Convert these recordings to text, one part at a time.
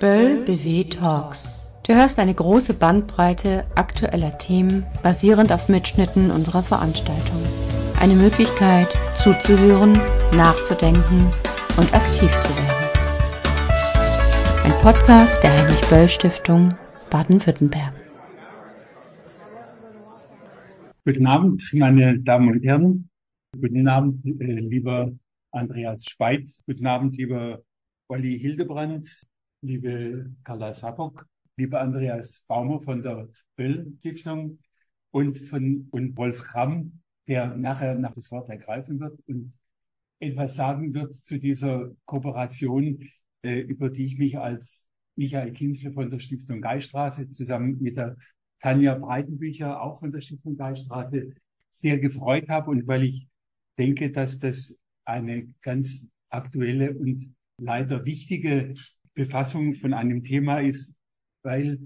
Böll BW Talks. Du hörst eine große Bandbreite aktueller Themen basierend auf Mitschnitten unserer Veranstaltung. Eine Möglichkeit zuzuhören, nachzudenken und aktiv zu werden. Ein Podcast der Heinrich Böll Stiftung Baden-Württemberg. Guten Abend, meine Damen und Herren. Guten Abend, äh, lieber Andreas Schweiz. Guten Abend, lieber Olli Hildebrand, liebe Carla Sapok, lieber Andreas Baumer von der Böll Stiftung und von und Wolf Kramm, der nachher nach das Wort ergreifen wird und etwas sagen wird zu dieser Kooperation, äh, über die ich mich als Michael Kinsle von der Stiftung Geiststraße zusammen mit der Tanja Breitenbücher auch von der Stiftung Geiststraße sehr gefreut habe und weil ich denke, dass das eine ganz aktuelle und leider wichtige Befassung von einem Thema ist, weil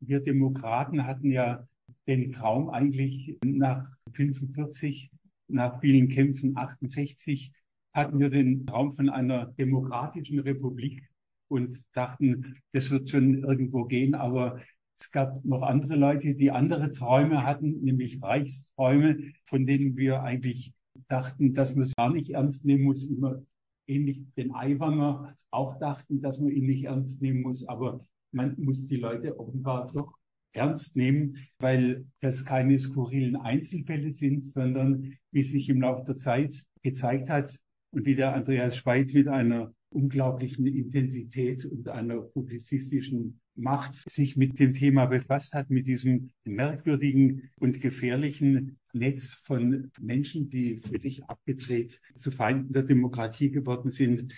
wir Demokraten hatten ja den Traum eigentlich nach 45, nach vielen Kämpfen 68, hatten wir den Traum von einer demokratischen Republik und dachten, das wird schon irgendwo gehen, aber es gab noch andere Leute, die andere Träume hatten, nämlich Reichsträume, von denen wir eigentlich dachten, dass man es gar nicht ernst nehmen muss, immer ähnlich den Aiwanger auch dachten, dass man ihn nicht ernst nehmen muss. Aber man muss die Leute offenbar doch ernst nehmen, weil das keine skurrilen Einzelfälle sind, sondern wie sich im Laufe der Zeit gezeigt hat und wie der Andreas Schweid mit einer unglaublichen Intensität und einer publizistischen Macht sich mit dem Thema befasst hat, mit diesem merkwürdigen und gefährlichen Netz von Menschen, die völlig abgedreht zu Feinden der Demokratie geworden sind,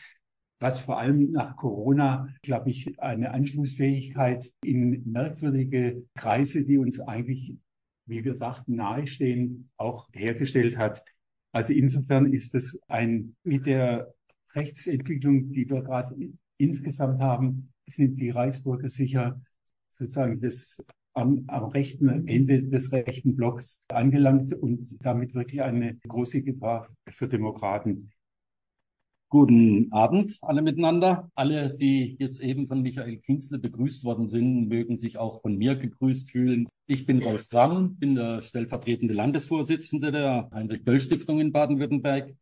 was vor allem nach Corona, glaube ich, eine Anschlussfähigkeit in merkwürdige Kreise, die uns eigentlich, wie wir dachten, nahestehen, auch hergestellt hat. Also insofern ist es ein mit der Rechtsentwicklung, die wir gerade insgesamt haben, sind die Reichsbürger sicher sozusagen das am, am rechten Ende des rechten Blocks angelangt und damit wirklich eine große Gefahr für Demokraten. Guten Abend alle miteinander. Alle, die jetzt eben von Michael Kienzle begrüßt worden sind, mögen sich auch von mir gegrüßt fühlen. Ich bin Rolf Gramm, bin der stellvertretende Landesvorsitzende der Heinrich-Böll-Stiftung in Baden-Württemberg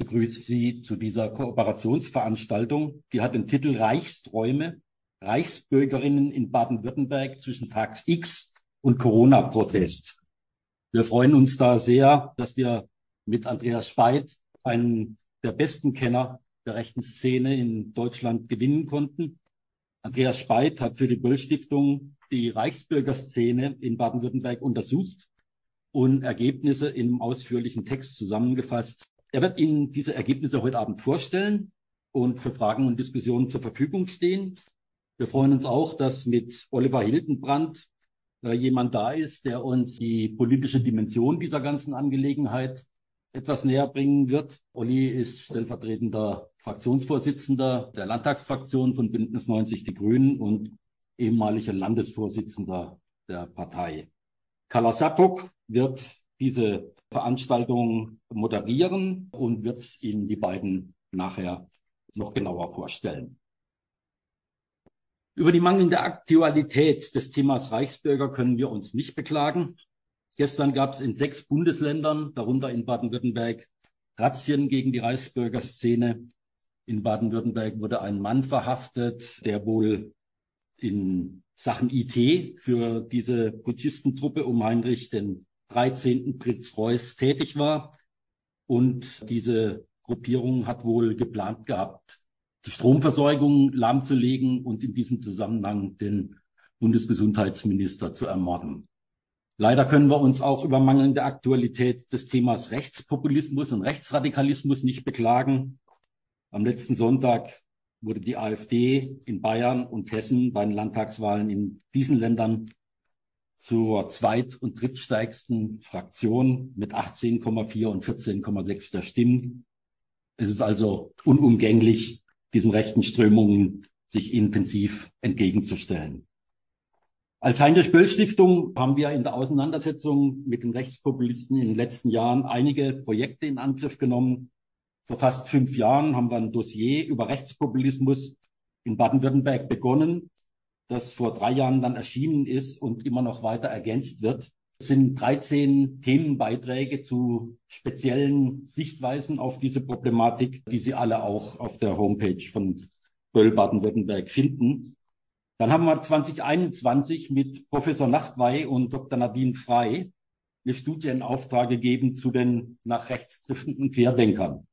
begrüße Sie zu dieser Kooperationsveranstaltung. Die hat den Titel Reichsträume, Reichsbürgerinnen in Baden-Württemberg zwischen Tag X und Corona-Protest. Wir freuen uns da sehr, dass wir mit Andreas Speit, einen der besten Kenner der rechten Szene in Deutschland, gewinnen konnten. Andreas Speit hat für die Böll-Stiftung die Reichsbürgerszene in Baden-Württemberg untersucht und Ergebnisse im ausführlichen Text zusammengefasst, er wird Ihnen diese Ergebnisse heute Abend vorstellen und für Fragen und Diskussionen zur Verfügung stehen. Wir freuen uns auch, dass mit Oliver Hildenbrand äh, jemand da ist, der uns die politische Dimension dieser ganzen Angelegenheit etwas näher bringen wird. Olli ist stellvertretender Fraktionsvorsitzender der Landtagsfraktion von Bündnis 90 Die Grünen und ehemaliger Landesvorsitzender der Partei. Kala Sapok wird diese Veranstaltung moderieren und wird Ihnen die beiden nachher noch genauer vorstellen. Über die mangelnde Aktualität des Themas Reichsbürger können wir uns nicht beklagen. Gestern gab es in sechs Bundesländern, darunter in Baden-Württemberg, Razzien gegen die Reichsbürgerszene. In Baden-Württemberg wurde ein Mann verhaftet, der wohl in Sachen IT für diese Putschistentruppe um Heinrich den 13. Prinz Reuß tätig war. Und diese Gruppierung hat wohl geplant gehabt, die Stromversorgung lahmzulegen und in diesem Zusammenhang den Bundesgesundheitsminister zu ermorden. Leider können wir uns auch über mangelnde Aktualität des Themas Rechtspopulismus und Rechtsradikalismus nicht beklagen. Am letzten Sonntag wurde die AfD in Bayern und Hessen bei den Landtagswahlen in diesen Ländern zur zweit- und drittstärksten Fraktion mit 18,4 und 14,6 der Stimmen. Es ist also unumgänglich, diesen rechten Strömungen sich intensiv entgegenzustellen. Als Heinrich-Böll-Stiftung haben wir in der Auseinandersetzung mit den Rechtspopulisten in den letzten Jahren einige Projekte in Angriff genommen. Vor fast fünf Jahren haben wir ein Dossier über Rechtspopulismus in Baden-Württemberg begonnen, das vor drei Jahren dann erschienen ist und immer noch weiter ergänzt wird. Es sind 13 Themenbeiträge zu speziellen Sichtweisen auf diese Problematik, die Sie alle auch auf der Homepage von Böll Baden-Württemberg finden. Dann haben wir 2021 mit Professor Nachtwey und Dr. Nadine Frei eine Studie in Auftrag gegeben zu den nach rechts driftenden Querdenkern.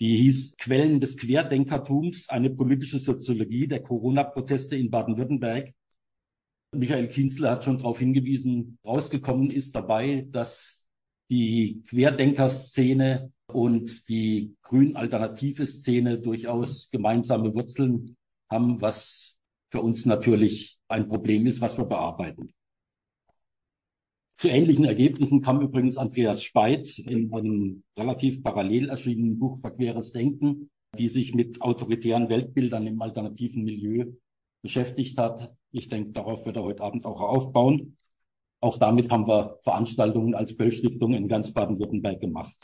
Die hieß Quellen des Querdenkertums, eine politische Soziologie der Corona-Proteste in Baden-Württemberg. Michael Kienzler hat schon darauf hingewiesen, rausgekommen ist dabei, dass die Querdenkerszene und die grün-alternative Szene durchaus gemeinsame Wurzeln haben, was für uns natürlich ein Problem ist, was wir bearbeiten. Zu ähnlichen Ergebnissen kam übrigens Andreas Speit in einem relativ parallel erschienenen Buch Verqueres Denken, die sich mit autoritären Weltbildern im alternativen Milieu beschäftigt hat. Ich denke, darauf wird er heute Abend auch aufbauen. Auch damit haben wir Veranstaltungen als Böll-Stiftung in ganz Baden-Württemberg gemacht.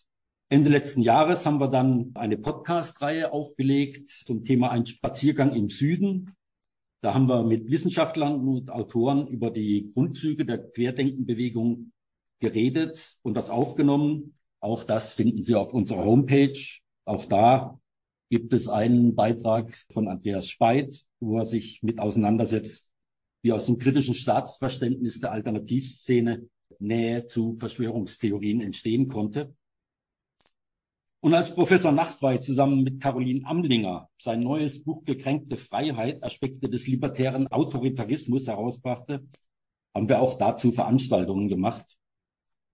Ende letzten Jahres haben wir dann eine Podcast-Reihe aufgelegt zum Thema Ein Spaziergang im Süden. Da haben wir mit Wissenschaftlern und Autoren über die Grundzüge der Querdenkenbewegung geredet und das aufgenommen. Auch das finden Sie auf unserer Homepage. Auch da gibt es einen Beitrag von Andreas Speit, wo er sich mit auseinandersetzt, wie aus dem kritischen Staatsverständnis der Alternativszene Nähe zu Verschwörungstheorien entstehen konnte. Und als Professor Nachtwey zusammen mit Caroline Amlinger sein neues Buch Gekränkte Freiheit, Aspekte des libertären Autoritarismus herausbrachte, haben wir auch dazu Veranstaltungen gemacht.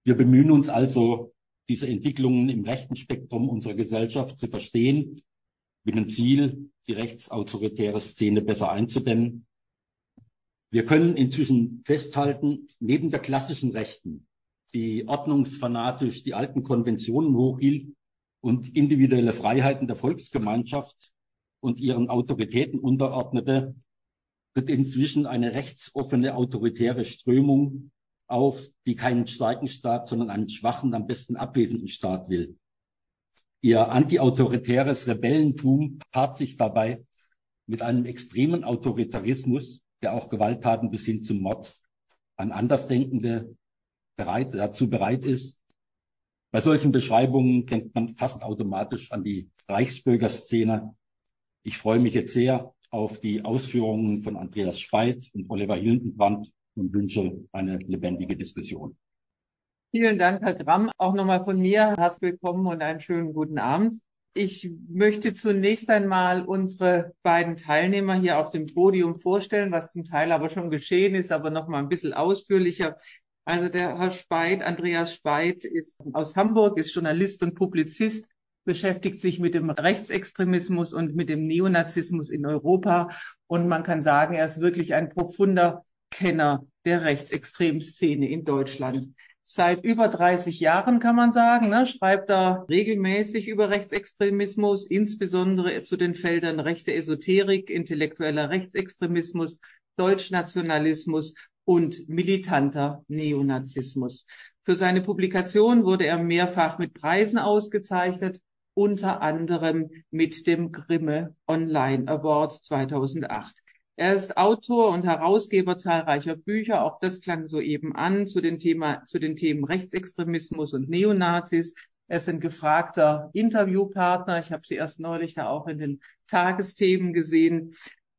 Wir bemühen uns also, diese Entwicklungen im rechten Spektrum unserer Gesellschaft zu verstehen, mit dem Ziel, die rechtsautoritäre Szene besser einzudämmen wir können inzwischen festhalten, neben der klassischen Rechten, die ordnungsfanatisch die alten Konventionen hochhielt und individuelle Freiheiten der Volksgemeinschaft und ihren Autoritäten unterordnete, tritt inzwischen eine rechtsoffene autoritäre Strömung auf, die keinen starken Staat, sondern einen schwachen, am besten abwesenden Staat will. Ihr antiautoritäres Rebellentum paart sich dabei mit einem extremen Autoritarismus, der auch Gewalttaten bis hin zum Mord an Andersdenkende bereit, dazu bereit ist. Bei solchen Beschreibungen denkt man fast automatisch an die Reichsbürgerszene. Ich freue mich jetzt sehr auf die Ausführungen von Andreas Speit und Oliver Hildenbrand und wünsche eine lebendige Diskussion. Vielen Dank, Herr Gramm. Auch nochmal von mir herzlich willkommen und einen schönen guten Abend. Ich möchte zunächst einmal unsere beiden Teilnehmer hier auf dem Podium vorstellen, was zum Teil aber schon geschehen ist, aber noch mal ein bisschen ausführlicher. Also der Herr Speit, Andreas Speit, ist aus Hamburg, ist Journalist und Publizist, beschäftigt sich mit dem Rechtsextremismus und mit dem Neonazismus in Europa. Und man kann sagen, er ist wirklich ein profunder Kenner der Rechtsextremszene in Deutschland seit über 30 Jahren, kann man sagen, ne, schreibt er regelmäßig über Rechtsextremismus, insbesondere zu den Feldern rechte Esoterik, intellektueller Rechtsextremismus, Deutschnationalismus und militanter Neonazismus. Für seine Publikation wurde er mehrfach mit Preisen ausgezeichnet, unter anderem mit dem Grimme Online Award 2008. Er ist Autor und Herausgeber zahlreicher Bücher, auch das klang soeben an, zu den, Thema, zu den Themen Rechtsextremismus und Neonazis. Er ist ein gefragter Interviewpartner. Ich habe sie erst neulich da auch in den Tagesthemen gesehen.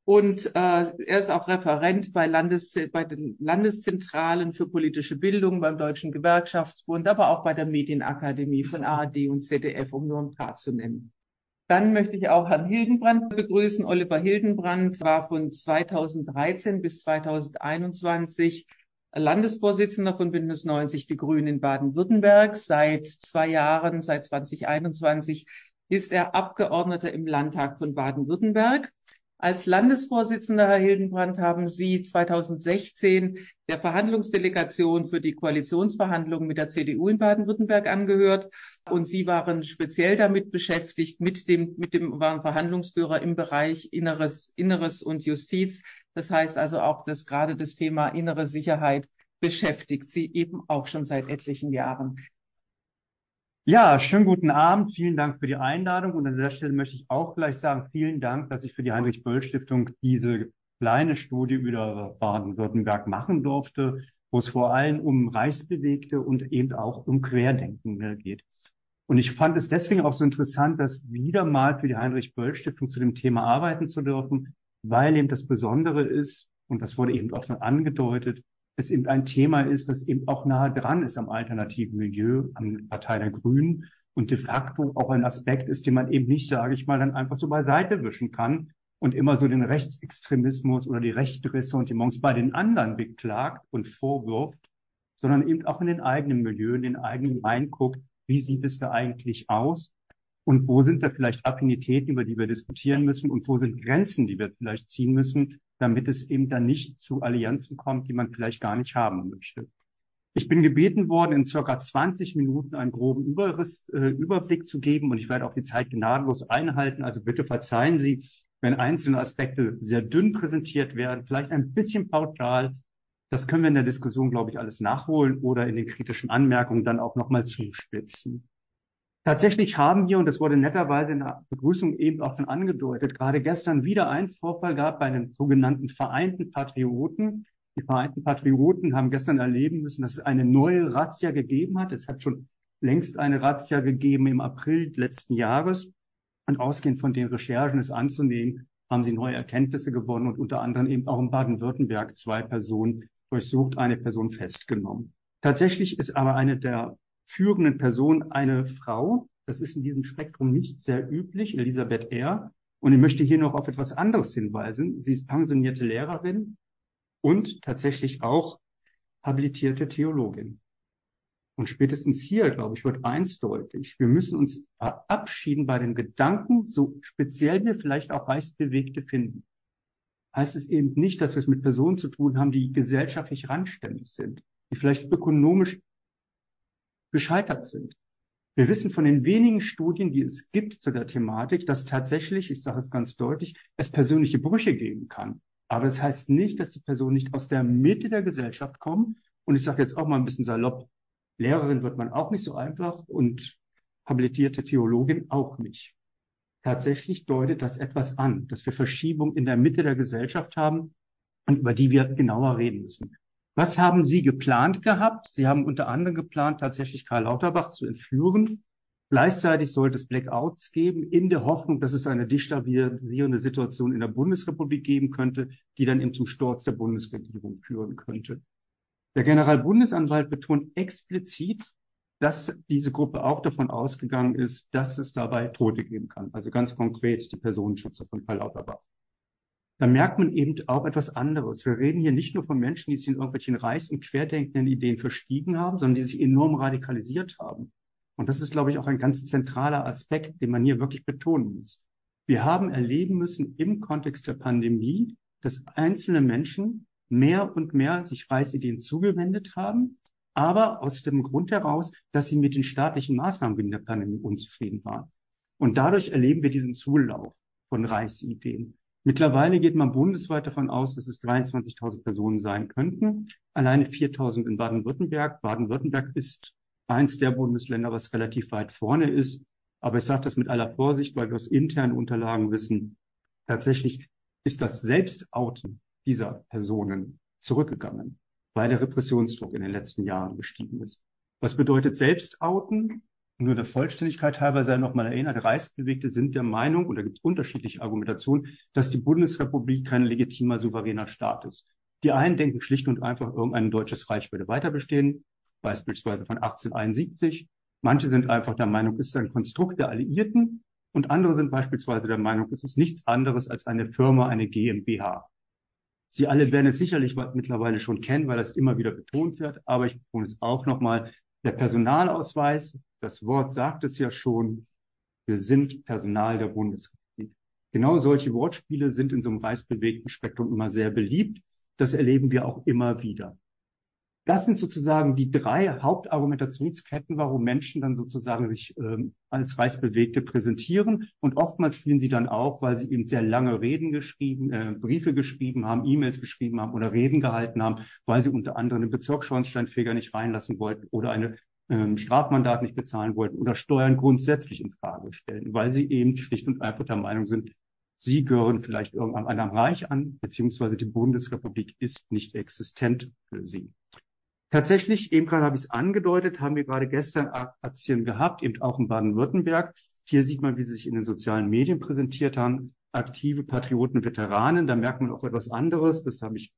Und äh, er ist auch Referent bei, Landes, bei den Landeszentralen für politische Bildung beim Deutschen Gewerkschaftsbund, aber auch bei der Medienakademie von ARD und ZDF, um nur ein paar zu nennen. Dann möchte ich auch Herrn Hildenbrand begrüßen. Oliver Hildenbrand war von 2013 bis 2021 Landesvorsitzender von Bündnis 90 Die Grünen in Baden-Württemberg. Seit zwei Jahren, seit 2021, ist er Abgeordneter im Landtag von Baden-Württemberg. Als Landesvorsitzender, Herr Hildenbrand, haben Sie 2016 der Verhandlungsdelegation für die Koalitionsverhandlungen mit der CDU in Baden-Württemberg angehört. Und Sie waren speziell damit beschäftigt, mit dem, mit dem, waren Verhandlungsführer im Bereich Inneres, Inneres und Justiz. Das heißt also auch, dass gerade das Thema innere Sicherheit beschäftigt Sie eben auch schon seit etlichen Jahren. Ja, schönen guten Abend. Vielen Dank für die Einladung. Und an der Stelle möchte ich auch gleich sagen, vielen Dank, dass ich für die Heinrich-Böll-Stiftung diese kleine Studie über Baden-Württemberg machen durfte, wo es vor allem um Reichsbewegte und eben auch um Querdenken geht. Und ich fand es deswegen auch so interessant, dass wieder mal für die Heinrich-Böll-Stiftung zu dem Thema arbeiten zu dürfen, weil eben das Besondere ist, und das wurde eben auch schon angedeutet, es eben ein Thema ist, das eben auch nahe dran ist am alternativen Milieu, an Partei der Grünen und de facto auch ein Aspekt ist, den man eben nicht, sage ich mal, dann einfach so beiseite wischen kann und immer so den Rechtsextremismus oder die Rechtressentiments bei den anderen beklagt und vorwirft, sondern eben auch in den eigenen Milieu, in den eigenen reinguckt, wie sieht es da eigentlich aus und wo sind da vielleicht Affinitäten, über die wir diskutieren müssen und wo sind Grenzen, die wir vielleicht ziehen müssen, damit es eben dann nicht zu Allianzen kommt, die man vielleicht gar nicht haben möchte. Ich bin gebeten worden, in circa 20 Minuten einen groben Überriss, äh, Überblick zu geben und ich werde auch die Zeit gnadenlos einhalten. Also bitte verzeihen Sie, wenn einzelne Aspekte sehr dünn präsentiert werden, vielleicht ein bisschen pauschal. Das können wir in der Diskussion, glaube ich, alles nachholen oder in den kritischen Anmerkungen dann auch nochmal zuspitzen. Tatsächlich haben wir, und das wurde netterweise in der Begrüßung eben auch schon angedeutet, gerade gestern wieder einen Vorfall gehabt bei den sogenannten Vereinten Patrioten. Die Vereinten Patrioten haben gestern erleben müssen, dass es eine neue Razzia gegeben hat. Es hat schon längst eine Razzia gegeben im April letzten Jahres. Und ausgehend von den Recherchen es anzunehmen, haben sie neue Erkenntnisse gewonnen und unter anderem eben auch in Baden-Württemberg zwei Personen durchsucht, eine Person festgenommen. Tatsächlich ist aber eine der führenden Person eine Frau. Das ist in diesem Spektrum nicht sehr üblich, Elisabeth R. Und ich möchte hier noch auf etwas anderes hinweisen. Sie ist pensionierte Lehrerin und tatsächlich auch habilitierte Theologin. Und spätestens hier, glaube ich, wird eins deutlich. Wir müssen uns verabschieden bei den Gedanken, so speziell wir vielleicht auch Reichsbewegte finden. Heißt es eben nicht, dass wir es mit Personen zu tun haben, die gesellschaftlich randständig sind, die vielleicht ökonomisch gescheitert sind. Wir wissen von den wenigen Studien, die es gibt zu der Thematik, dass tatsächlich, ich sage es ganz deutlich, es persönliche Brüche geben kann. Aber das heißt nicht, dass die Personen nicht aus der Mitte der Gesellschaft kommen. Und ich sage jetzt auch mal ein bisschen salopp, Lehrerin wird man auch nicht so einfach und habilitierte Theologin auch nicht. Tatsächlich deutet das etwas an, dass wir Verschiebung in der Mitte der Gesellschaft haben und über die wir genauer reden müssen. Was haben Sie geplant gehabt? Sie haben unter anderem geplant, tatsächlich Karl Lauterbach zu entführen. Gleichzeitig sollte es Blackouts geben, in der Hoffnung, dass es eine destabilisierende Situation in der Bundesrepublik geben könnte, die dann eben zum Sturz der Bundesregierung führen könnte. Der Generalbundesanwalt betont explizit, dass diese Gruppe auch davon ausgegangen ist, dass es dabei Tote geben kann. Also ganz konkret die Personenschützer von Karl Lauterbach da merkt man eben auch etwas anderes. Wir reden hier nicht nur von Menschen, die sich in irgendwelchen reichs- und querdenkenden Ideen verstiegen haben, sondern die sich enorm radikalisiert haben. Und das ist, glaube ich, auch ein ganz zentraler Aspekt, den man hier wirklich betonen muss. Wir haben erleben müssen im Kontext der Pandemie, dass einzelne Menschen mehr und mehr sich Reichsideen zugewendet haben, aber aus dem Grund heraus, dass sie mit den staatlichen Maßnahmen in der Pandemie unzufrieden waren. Und dadurch erleben wir diesen Zulauf von Reichsideen. Mittlerweile geht man bundesweit davon aus, dass es 23.000 Personen sein könnten. Alleine 4.000 in Baden-Württemberg. Baden-Württemberg ist eins der Bundesländer, was relativ weit vorne ist. Aber ich sage das mit aller Vorsicht, weil wir aus internen Unterlagen wissen, tatsächlich ist das Selbstouten dieser Personen zurückgegangen, weil der Repressionsdruck in den letzten Jahren gestiegen ist. Was bedeutet Selbstouten? Nur der Vollständigkeit halber sei nochmal erinnert, Reichsbewegte sind der Meinung, und da gibt es unterschiedliche Argumentationen, dass die Bundesrepublik kein legitimer, souveräner Staat ist. Die einen denken schlicht und einfach, irgendein deutsches Reich würde weiter bestehen, beispielsweise von 1871. Manche sind einfach der Meinung, es ist ein Konstrukt der Alliierten. Und andere sind beispielsweise der Meinung, es ist nichts anderes als eine Firma, eine GmbH. Sie alle werden es sicherlich mittlerweile schon kennen, weil das immer wieder betont wird. Aber ich betone es auch nochmal. Der Personalausweis das Wort sagt es ja schon, wir sind Personal der Bundesrepublik. Genau solche Wortspiele sind in so einem reichsbewegten Spektrum immer sehr beliebt. Das erleben wir auch immer wieder. Das sind sozusagen die drei Hauptargumentationsketten, warum Menschen dann sozusagen sich ähm, als Reichsbewegte präsentieren. Und oftmals spielen sie dann auch, weil sie eben sehr lange Reden geschrieben, äh, Briefe geschrieben haben, E-Mails geschrieben haben oder Reden gehalten haben, weil sie unter anderem den Bezirksschornsteinfeger nicht reinlassen wollten oder eine ähm, Strafmandat nicht bezahlen wollten oder Steuern grundsätzlich in Frage stellen, weil sie eben schlicht und einfach der Meinung sind, sie gehören vielleicht irgendeinem Reich an, beziehungsweise die Bundesrepublik ist nicht existent für sie. Tatsächlich, eben gerade habe ich es angedeutet, haben wir gerade gestern Aktien gehabt, eben auch in Baden-Württemberg. Hier sieht man, wie sie sich in den sozialen Medien präsentiert haben. Aktive Patrioten, Veteranen, da merkt man auch etwas anderes. Das habe ich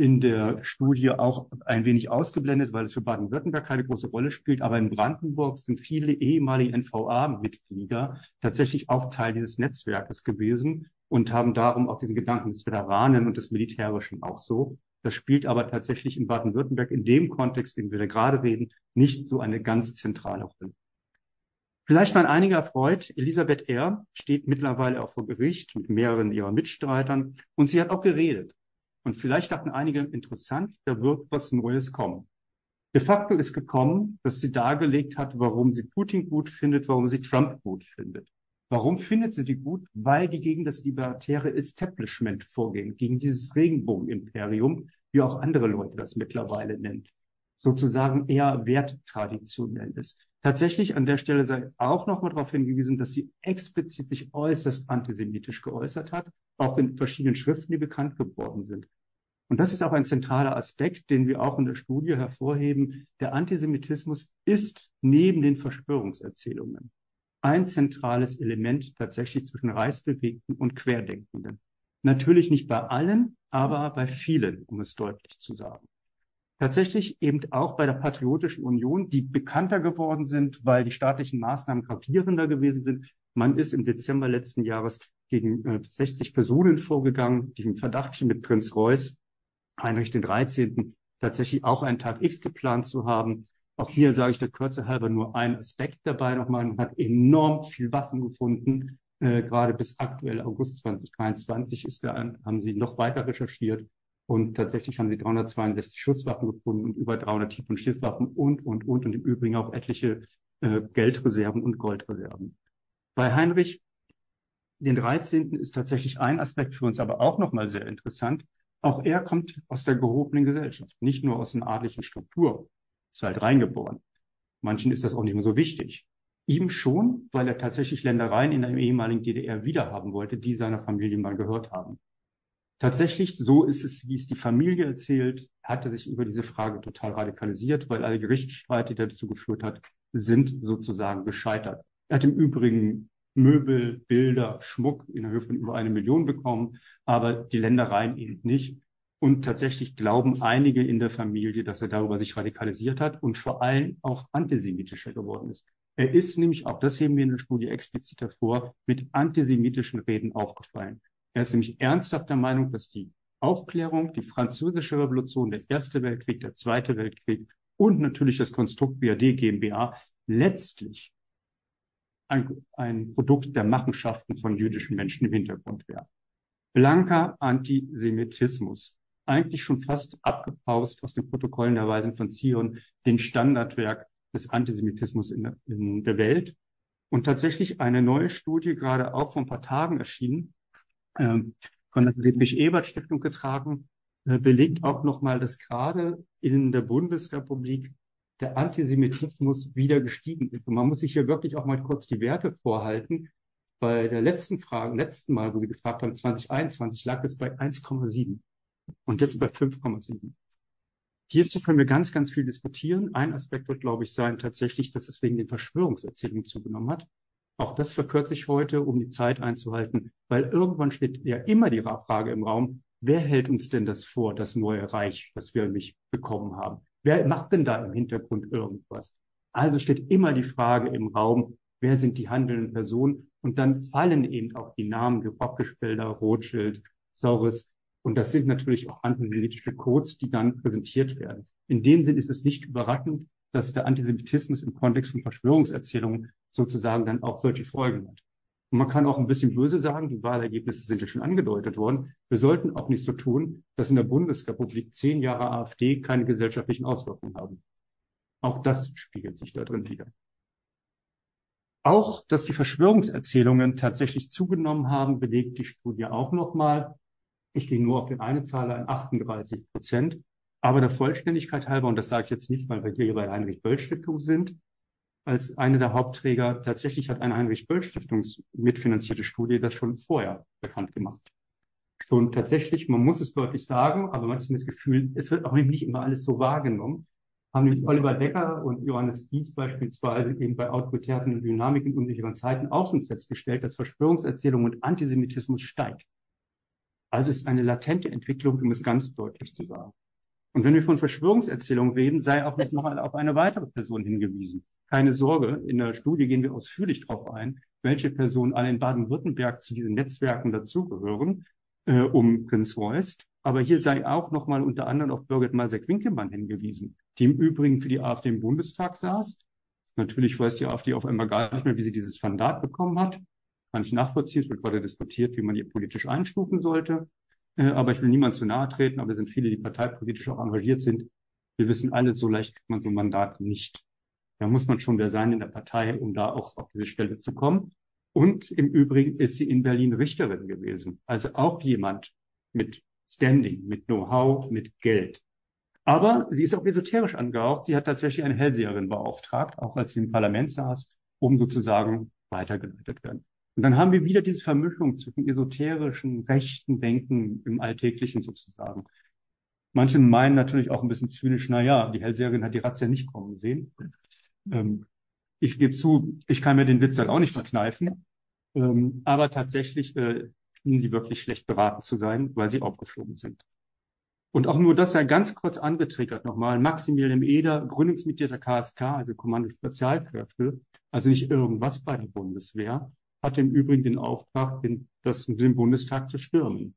in der Studie auch ein wenig ausgeblendet, weil es für Baden-Württemberg keine große Rolle spielt. Aber in Brandenburg sind viele ehemalige NVA-Mitglieder tatsächlich auch Teil dieses Netzwerkes gewesen und haben darum auch diesen Gedanken des Veteranen und des Militärischen auch so. Das spielt aber tatsächlich in Baden-Württemberg in dem Kontext, den wir da gerade reden, nicht so eine ganz zentrale Rolle. Vielleicht waren einige erfreut, Elisabeth R. steht mittlerweile auch vor Gericht mit mehreren ihrer Mitstreitern und sie hat auch geredet. Und vielleicht dachten einige, interessant, da wird was Neues kommen. De facto ist gekommen, dass sie dargelegt hat, warum sie Putin gut findet, warum sie Trump gut findet. Warum findet sie die gut? Weil die gegen das libertäre Establishment vorgehen, gegen dieses Regenbogenimperium, wie auch andere Leute das mittlerweile nennt. Sozusagen eher werttraditionell ist. Tatsächlich an der Stelle sei auch nochmal darauf hingewiesen, dass sie explizit sich äußerst antisemitisch geäußert hat, auch in verschiedenen Schriften, die bekannt geworden sind. Und das ist auch ein zentraler Aspekt, den wir auch in der Studie hervorheben. Der Antisemitismus ist neben den Verschwörungserzählungen ein zentrales Element tatsächlich zwischen Reichsbewegten und Querdenkenden. Natürlich nicht bei allen, aber bei vielen, um es deutlich zu sagen. Tatsächlich eben auch bei der Patriotischen Union, die bekannter geworden sind, weil die staatlichen Maßnahmen gravierender gewesen sind. Man ist im Dezember letzten Jahres gegen äh, 60 Personen vorgegangen, die im Verdacht mit Prinz Reuß, Heinrich 13., tatsächlich auch einen Tag X geplant zu haben. Auch hier sage ich der Kürze halber nur einen Aspekt dabei nochmal. Man hat enorm viel Waffen gefunden. Äh, gerade bis aktuell August 2023 ist da, haben sie noch weiter recherchiert. Und tatsächlich haben sie 362 Schusswaffen gefunden und über 300 Tief- und Schiffwaffen und, und, und. Und im Übrigen auch etliche äh, Geldreserven und Goldreserven. Bei Heinrich den 13. ist tatsächlich ein Aspekt für uns aber auch nochmal sehr interessant. Auch er kommt aus der gehobenen Gesellschaft, nicht nur aus einer adlichen Struktur ist halt reingeboren. Manchen ist das auch nicht mehr so wichtig. Ihm schon, weil er tatsächlich Ländereien in der ehemaligen DDR wiederhaben wollte, die seiner Familie mal gehört haben. Tatsächlich, so ist es, wie es die Familie erzählt, hat er sich über diese Frage total radikalisiert, weil alle Gerichtsstreite, die dazu geführt hat, sind sozusagen gescheitert. Er hat im Übrigen Möbel, Bilder, Schmuck in der Höhe von über eine Million bekommen, aber die Ländereien eben nicht. Und tatsächlich glauben einige in der Familie, dass er darüber sich radikalisiert hat und vor allem auch antisemitischer geworden ist. Er ist nämlich, auch das heben wir in der Studie explizit hervor, mit antisemitischen Reden aufgefallen. Er ist nämlich ernsthaft der Meinung, dass die Aufklärung, die französische Revolution, der Erste Weltkrieg, der Zweite Weltkrieg und natürlich das Konstrukt BRD GmbH letztlich ein, ein Produkt der Machenschaften von jüdischen Menschen im Hintergrund wäre. Blanker Antisemitismus eigentlich schon fast abgepaust aus den Protokollen der Weisen von Zion, den Standardwerk des Antisemitismus in, in der Welt. Und tatsächlich eine neue Studie, gerade auch vor ein paar Tagen erschienen, äh, von der Friedrich-Ebert-Stiftung getragen, äh, belegt auch nochmal, dass gerade in der Bundesrepublik der Antisemitismus wieder gestiegen ist. Und man muss sich hier wirklich auch mal kurz die Werte vorhalten. Bei der letzten Frage, letzten Mal, wo Sie gefragt haben, 2021, lag es bei 1,7 und jetzt bei 5,7. Hierzu können wir ganz, ganz viel diskutieren. Ein Aspekt wird, glaube ich, sein tatsächlich, dass es wegen den Verschwörungserzählungen zugenommen hat. Auch das verkürze ich heute, um die Zeit einzuhalten, weil irgendwann steht ja immer die Frage im Raum, wer hält uns denn das vor, das neue Reich, das wir nicht bekommen haben? Wer macht denn da im Hintergrund irgendwas? Also steht immer die Frage im Raum, wer sind die handelnden Personen? Und dann fallen eben auch die Namen wie Rockefeller, Rothschild, Soros, und das sind natürlich auch antisemitische Codes, die dann präsentiert werden. In dem Sinn ist es nicht überraschend, dass der Antisemitismus im Kontext von Verschwörungserzählungen sozusagen dann auch solche Folgen hat. Und man kann auch ein bisschen böse sagen, die Wahlergebnisse sind ja schon angedeutet worden. Wir sollten auch nicht so tun, dass in der Bundesrepublik zehn Jahre AfD keine gesellschaftlichen Auswirkungen haben. Auch das spiegelt sich da drin wieder. Auch, dass die Verschwörungserzählungen tatsächlich zugenommen haben, belegt die Studie auch nochmal. Ich gehe nur auf den eine Zahl ein, 38 Prozent. Aber der Vollständigkeit halber, und das sage ich jetzt nicht, weil wir hier bei der Heinrich-Böll-Stiftung sind, als eine der Hauptträger, tatsächlich hat eine Heinrich-Böll-Stiftung mitfinanzierte Studie das schon vorher bekannt gemacht. Schon tatsächlich, man muss es deutlich sagen, aber manchmal das Gefühl, es wird auch nicht immer alles so wahrgenommen, haben nämlich Oliver Becker und Johannes Dietz beispielsweise eben bei autoritären Dynamiken in unsicheren Zeiten auch schon festgestellt, dass Verschwörungserzählung und Antisemitismus steigt. Also es ist eine latente Entwicklung, um es ganz deutlich zu sagen. Und wenn wir von Verschwörungserzählungen reden, sei auch noch mal auf eine weitere Person hingewiesen. Keine Sorge, in der Studie gehen wir ausführlich darauf ein, welche Personen alle in Baden-Württemberg zu diesen Netzwerken dazugehören, äh, um Prinz. Aber hier sei auch noch mal unter anderem auf Birgit Malseck-Winkelmann hingewiesen, die im Übrigen für die AfD im Bundestag saß. Natürlich weiß die AfD auf einmal gar nicht mehr, wie sie dieses Mandat bekommen hat. Kann ich nachvollziehen. Es wird gerade diskutiert, wie man die politisch einstufen sollte. Äh, aber ich will niemand zu nahe treten, aber es sind viele, die parteipolitisch auch engagiert sind. Wir wissen alle, so leicht kriegt man so ein Mandat nicht. Da muss man schon wer sein in der Partei, um da auch auf diese Stelle zu kommen. Und im Übrigen ist sie in Berlin Richterin gewesen. Also auch jemand mit Standing, mit Know-how, mit Geld. Aber sie ist auch esoterisch angehaucht. Sie hat tatsächlich eine Hellseherin beauftragt, auch als sie im Parlament saß, um sozusagen weitergeleitet werden. Und dann haben wir wieder diese Vermischung zwischen esoterischen, rechten Denken im Alltäglichen sozusagen. Manche meinen natürlich auch ein bisschen zynisch, na ja, die Hellseherin hat die Razzia nicht kommen sehen. Ähm, ich gebe zu, ich kann mir den Witz halt auch nicht verkneifen. Ähm, aber tatsächlich äh, schienen sie wirklich schlecht beraten zu sein, weil sie aufgeflogen sind. Und auch nur das sei ganz kurz angetriggert nochmal. Maximilian Eder, Gründungsmitglied der KSK, also Kommando Spezialkräfte, also nicht irgendwas bei der Bundeswehr, hat im Übrigen den Auftrag, den, das, den Bundestag zu stürmen.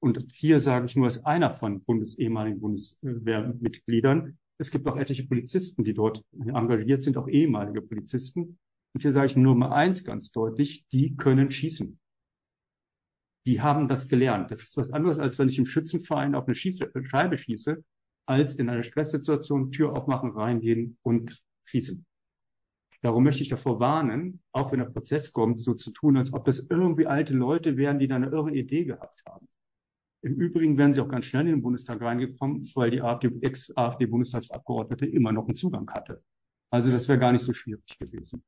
Und hier sage ich nur als einer von Bundes, ehemaligen Bundeswehrmitgliedern, es gibt auch etliche Polizisten, die dort engagiert sind, auch ehemalige Polizisten. Und hier sage ich nur mal eins ganz deutlich, die können schießen die haben das gelernt. Das ist was anderes, als wenn ich im Schützenverein auf eine Scheibe schieße, als in einer Stresssituation Tür aufmachen, reingehen und schießen. Darum möchte ich davor warnen, auch wenn der Prozess kommt, so zu tun, als ob das irgendwie alte Leute wären, die da eine irre Idee gehabt haben. Im Übrigen wären sie auch ganz schnell in den Bundestag reingekommen, weil die AfD, Ex-AfD-Bundestagsabgeordnete immer noch einen Zugang hatte. Also das wäre gar nicht so schwierig gewesen.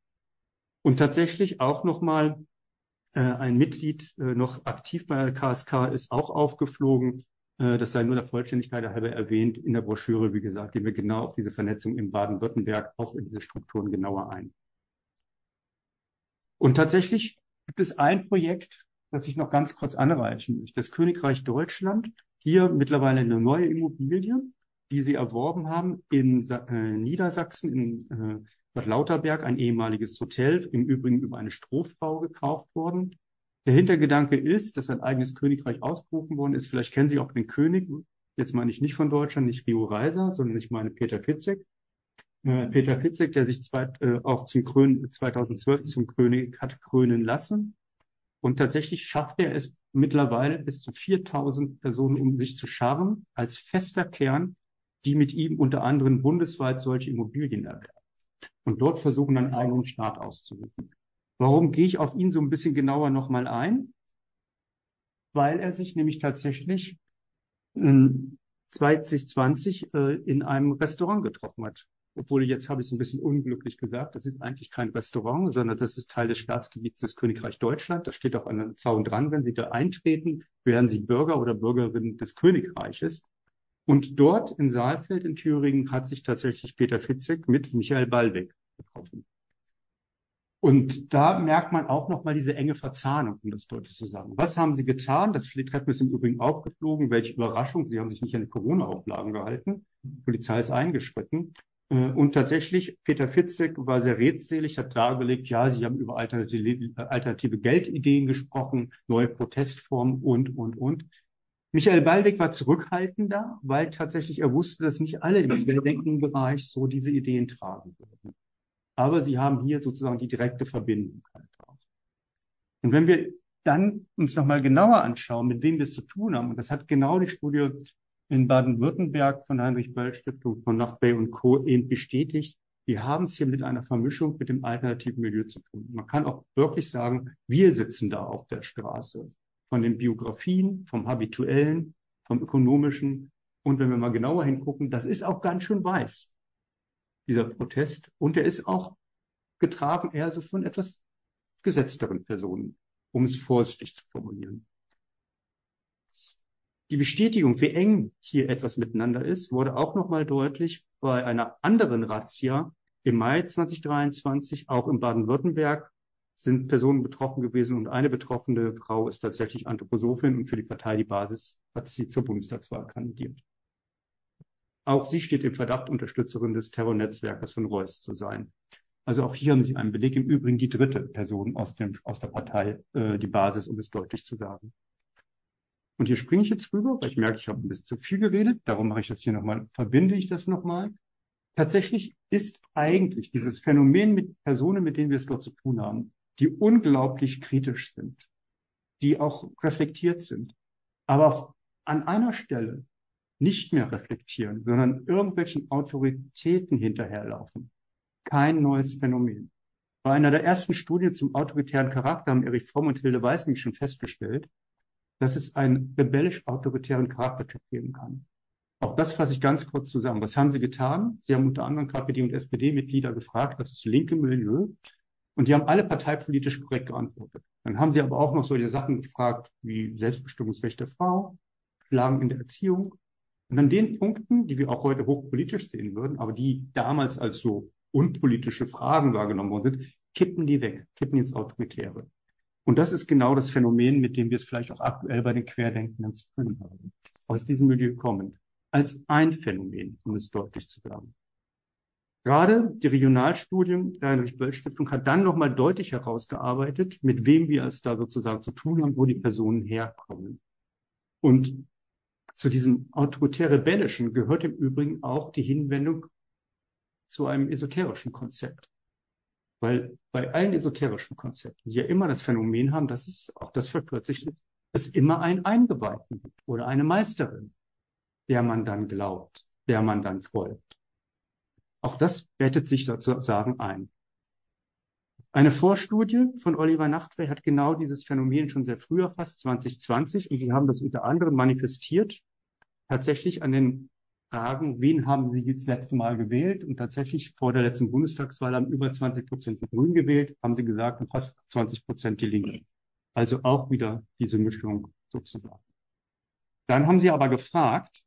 Und tatsächlich auch nochmal äh, ein Mitglied äh, noch aktiv bei der KSK ist auch aufgeflogen. Äh, das sei nur der Vollständigkeit halber erwähnt. In der Broschüre, wie gesagt, gehen wir genau auf diese Vernetzung in Baden-Württemberg, auch in diese Strukturen genauer ein. Und tatsächlich gibt es ein Projekt, das ich noch ganz kurz anreichen möchte. Das Königreich Deutschland, hier mittlerweile eine neue Immobilie, die sie erworben haben in äh, Niedersachsen, in äh, Bad Lauterberg, ein ehemaliges Hotel, im Übrigen über eine Strohfrau gekauft worden. Der Hintergedanke ist, dass ein eigenes Königreich ausgerufen worden ist. Vielleicht kennen Sie auch den König. Jetzt meine ich nicht von Deutschland, nicht Rio Reiser, sondern ich meine Peter Fitzek. Äh, Peter Fitzek, der sich zweit, äh, auch zum Krön 2012 zum König hat krönen lassen. Und tatsächlich schafft er es mittlerweile bis zu 4000 Personen um sich zu scharren, als fester Kern, die mit ihm unter anderem bundesweit solche Immobilien erwerben und dort versuchen, einen eigenen Staat auszurufen. Warum gehe ich auf ihn so ein bisschen genauer nochmal ein? Weil er sich nämlich tatsächlich in 2020 äh, in einem Restaurant getroffen hat. Obwohl jetzt habe ich es ein bisschen unglücklich gesagt, das ist eigentlich kein Restaurant, sondern das ist Teil des Staatsgebiets des Königreich Deutschland. Da steht auch an einem Zaun dran, wenn Sie da eintreten, werden Sie Bürger oder Bürgerinnen des Königreiches. Und dort in Saalfeld in Thüringen hat sich tatsächlich Peter Fitzek mit Michael Ballweg getroffen. Und da merkt man auch nochmal diese enge Verzahnung, um das deutlich zu sagen. Was haben sie getan? Das Treffen ist im Übrigen aufgeflogen. Welche Überraschung. Sie haben sich nicht an die Corona-Auflagen gehalten. Die Polizei ist eingeschritten. Äh, und tatsächlich, Peter Fitzek war sehr redselig, hat dargelegt, ja, sie haben über alternative, alternative Geldideen gesprochen, neue Protestformen und, und, und. Michael Baldeck war zurückhaltender, weil tatsächlich er wusste, dass nicht alle im querdenkenden Bereich so diese Ideen tragen würden. Aber sie haben hier sozusagen die direkte Verbindung halt. Und wenn wir dann uns nochmal genauer anschauen, mit wem wir es zu tun haben, und das hat genau die Studie in Baden-Württemberg von Heinrich Böll Stiftung von Nachtbay und Co. eben bestätigt, wir haben es hier mit einer Vermischung mit dem alternativen Milieu zu tun. Man kann auch wirklich sagen, wir sitzen da auf der Straße von den Biografien, vom Habituellen, vom Ökonomischen, Und wenn wir mal genauer hingucken, das ist auch ganz schön weiß, dieser Protest. Und er ist auch getragen eher so von etwas gesetzteren Personen, um es vorsichtig zu formulieren. Die Bestätigung, wie eng hier etwas miteinander ist, wurde auch nochmal deutlich bei einer anderen Razzia im Mai 2023, auch in Baden-Württemberg, sind Personen betroffen gewesen und eine betroffene Frau ist tatsächlich Anthroposophin und für die Partei Die Basis hat sie zur Bundestagswahl kandidiert. Auch sie steht im Verdacht, Unterstützerin des Terrornetzwerkes von Reuss zu sein. Also auch hier haben Sie einen Beleg, im Übrigen die dritte Person aus, dem, aus der Partei, äh, die Basis, um es deutlich zu sagen. Und hier springe ich jetzt rüber, weil ich merke, ich habe ein bisschen zu viel geredet. Darum mache ich das hier nochmal, verbinde ich das nochmal. Tatsächlich ist eigentlich dieses Phänomen mit Personen, mit denen wir es dort zu tun haben, die unglaublich kritisch sind, die auch reflektiert sind, aber an einer Stelle nicht mehr reflektieren, sondern irgendwelchen Autoritäten hinterherlaufen. Kein neues Phänomen. Bei einer der ersten Studien zum autoritären Charakter haben Erich Fromm und Hilde Weißmich schon festgestellt, dass es einen rebellisch-autoritären Charaktertyp geben kann. Auch das fasse ich ganz kurz zusammen. Was haben Sie getan? Sie haben unter anderem KPD und SPD-Mitglieder gefragt, das ist linke Milieu. Und die haben alle parteipolitisch korrekt geantwortet. Dann haben sie aber auch noch solche Sachen gefragt wie Selbstbestimmungsrecht der Frau, Schlagen in der Erziehung. Und an den Punkten, die wir auch heute hochpolitisch sehen würden, aber die damals als so unpolitische Fragen wahrgenommen worden sind, kippen die weg, kippen ins Autoritäre. Und das ist genau das Phänomen, mit dem wir es vielleicht auch aktuell bei den Querdenkenden zu tun haben. Aus diesem Milieu kommend. Als ein Phänomen, um es deutlich zu sagen. Gerade die Regionalstudien der Heinrich-Böll-Stiftung hat dann nochmal deutlich herausgearbeitet, mit wem wir es da sozusagen zu tun haben, wo die Personen herkommen. Und zu diesem autoritär-rebellischen gehört im Übrigen auch die Hinwendung zu einem esoterischen Konzept. Weil bei allen esoterischen Konzepten sie ja immer das Phänomen haben, dass es, auch das verkürzlich ist, es immer einen Eingeweihten gibt oder eine Meisterin, der man dann glaubt, der man dann folgt. Auch das bettet sich sozusagen ein. Eine Vorstudie von Oliver Nachtwey hat genau dieses Phänomen schon sehr früh erfasst, 2020, und sie haben das unter anderem manifestiert, tatsächlich an den fragen, wen haben Sie das letzte Mal gewählt? Und tatsächlich vor der letzten Bundestagswahl haben über 20 Prozent die Grünen gewählt, haben Sie gesagt, und fast 20 Prozent die Linken. Also auch wieder diese Mischung sozusagen. Dann haben Sie aber gefragt,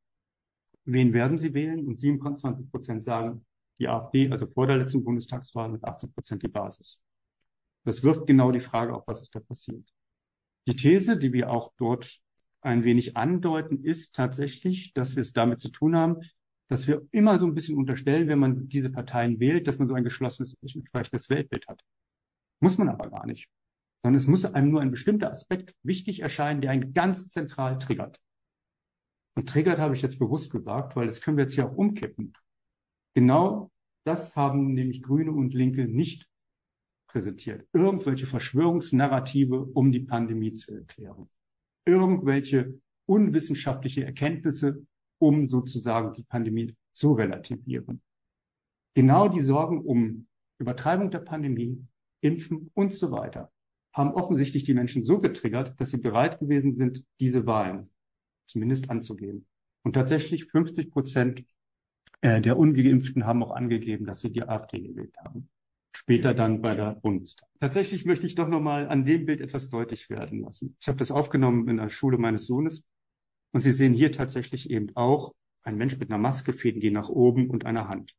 wen werden Sie wählen? Und 27 Prozent sagen, die AfD, also vor der letzten Bundestagswahl mit 18 Prozent die Basis. Das wirft genau die Frage auf, was ist da passiert. Die These, die wir auch dort ein wenig andeuten, ist tatsächlich, dass wir es damit zu tun haben, dass wir immer so ein bisschen unterstellen, wenn man diese Parteien wählt, dass man so ein geschlossenes, entsprechendes Weltbild hat. Muss man aber gar nicht. Sondern es muss einem nur ein bestimmter Aspekt wichtig erscheinen, der einen ganz zentral triggert. Und triggert habe ich jetzt bewusst gesagt, weil das können wir jetzt hier auch umkippen. Genau das haben nämlich Grüne und Linke nicht präsentiert. Irgendwelche Verschwörungsnarrative, um die Pandemie zu erklären irgendwelche unwissenschaftliche Erkenntnisse, um sozusagen die Pandemie zu relativieren. Genau die Sorgen um Übertreibung der Pandemie, Impfen und so weiter haben offensichtlich die Menschen so getriggert, dass sie bereit gewesen sind, diese Wahlen zumindest anzugehen. Und tatsächlich 50 Prozent äh, der Ungeimpften haben auch angegeben, dass sie die AfD gewählt haben später dann bei der Bundestag. Tatsächlich möchte ich doch nochmal an dem Bild etwas deutlich werden lassen. Ich habe das aufgenommen in der Schule meines Sohnes und Sie sehen hier tatsächlich eben auch ein Mensch mit einer Maske, Fäden gehen nach oben und einer Hand.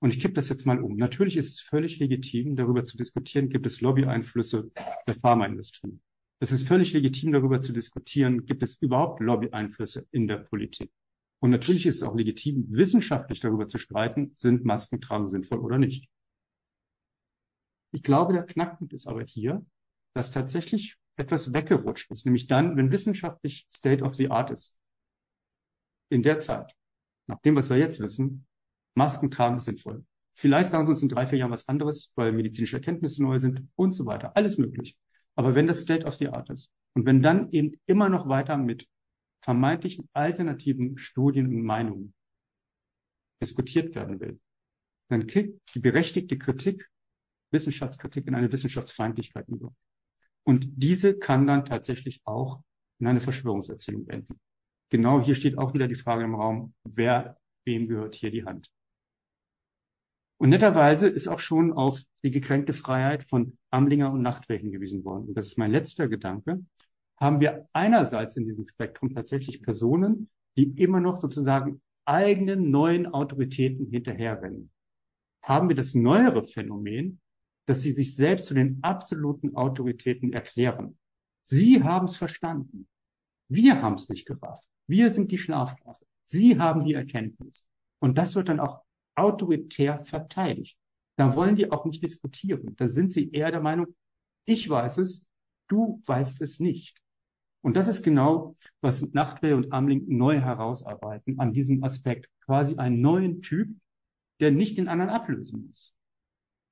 Und ich kippe das jetzt mal um. Natürlich ist es völlig legitim, darüber zu diskutieren, gibt es Lobbyeinflüsse der Pharmaindustrie. Es ist völlig legitim, darüber zu diskutieren, gibt es überhaupt Lobbyeinflüsse in der Politik. Und natürlich ist es auch legitim, wissenschaftlich darüber zu streiten, sind Maskentragen sinnvoll oder nicht. Ich glaube, der Knackpunkt ist aber hier, dass tatsächlich etwas weggerutscht ist, nämlich dann, wenn wissenschaftlich State of the Art ist. In der Zeit, nach dem, was wir jetzt wissen, Masken tragen ist sinnvoll. Vielleicht sagen sie uns in drei, vier Jahren was anderes, weil medizinische Erkenntnisse neu sind und so weiter. Alles möglich. Aber wenn das State of the Art ist und wenn dann eben immer noch weiter mit vermeintlichen alternativen Studien und Meinungen diskutiert werden will, dann kriegt die berechtigte Kritik Wissenschaftskritik in eine Wissenschaftsfeindlichkeit über. Und diese kann dann tatsächlich auch in eine Verschwörungserzählung enden. genau hier steht auch wieder die Frage im Raum, wer, wem gehört hier die Hand? Und netterweise ist auch schon auf die gekränkte Freiheit von Amlinger und Nachtwehr hingewiesen worden. Und das ist mein letzter Gedanke. Haben wir einerseits in diesem Spektrum tatsächlich Personen, die immer noch sozusagen eigenen neuen Autoritäten hinterherrennen. Haben wir das neuere Phänomen, dass sie sich selbst zu den absoluten Autoritäten erklären. Sie haben es verstanden. Wir haben es nicht gerafft. Wir sind die Schlafschafe. Sie haben die Erkenntnis. Und das wird dann auch autoritär verteidigt. Da wollen die auch nicht diskutieren. Da sind sie eher der Meinung, ich weiß es, du weißt es nicht. Und das ist genau, was Nachtwey und Amling neu herausarbeiten an diesem Aspekt. Quasi einen neuen Typ, der nicht den anderen ablösen muss.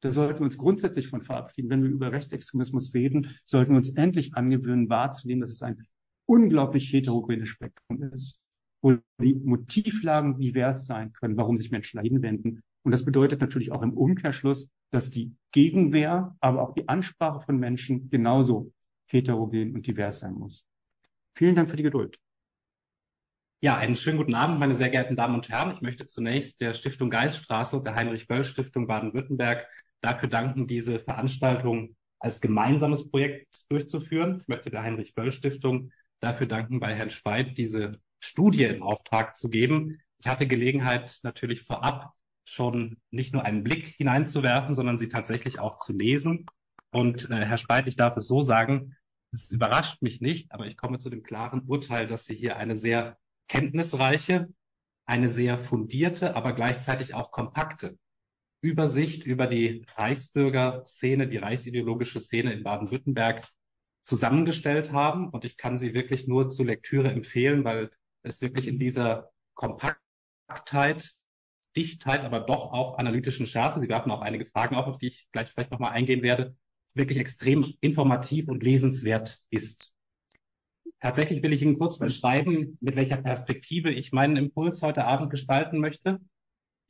Da sollten wir uns grundsätzlich von verabschieden. Wenn wir über Rechtsextremismus reden, sollten wir uns endlich angewöhnen, wahrzunehmen, dass es ein unglaublich heterogenes Spektrum ist, wo die Motivlagen divers sein können, warum sich Menschen dahin wenden. Und das bedeutet natürlich auch im Umkehrschluss, dass die Gegenwehr, aber auch die Ansprache von Menschen genauso heterogen und divers sein muss. Vielen Dank für die Geduld. Ja, einen schönen guten Abend, meine sehr geehrten Damen und Herren. Ich möchte zunächst der Stiftung Geiststraße der Heinrich-Böll-Stiftung Baden-Württemberg dafür danken, diese Veranstaltung als gemeinsames Projekt durchzuführen. Ich möchte der Heinrich-Böll-Stiftung dafür danken, bei Herrn Schweid diese Studie in Auftrag zu geben. Ich hatte Gelegenheit, natürlich vorab schon nicht nur einen Blick hineinzuwerfen, sondern sie tatsächlich auch zu lesen. Und äh, Herr Speit, ich darf es so sagen, es überrascht mich nicht, aber ich komme zu dem klaren Urteil, dass Sie hier eine sehr kenntnisreiche, eine sehr fundierte, aber gleichzeitig auch kompakte Übersicht über die Reichsbürger-Szene, die reichsideologische Szene in Baden-Württemberg zusammengestellt haben. Und ich kann sie wirklich nur zur Lektüre empfehlen, weil es wirklich in dieser Kompaktheit, Dichtheit, aber doch auch analytischen Schärfe, Sie werfen auch einige Fragen auf, auf die ich gleich vielleicht nochmal eingehen werde, wirklich extrem informativ und lesenswert ist. Tatsächlich will ich Ihnen kurz beschreiben, mit welcher Perspektive ich meinen Impuls heute Abend gestalten möchte.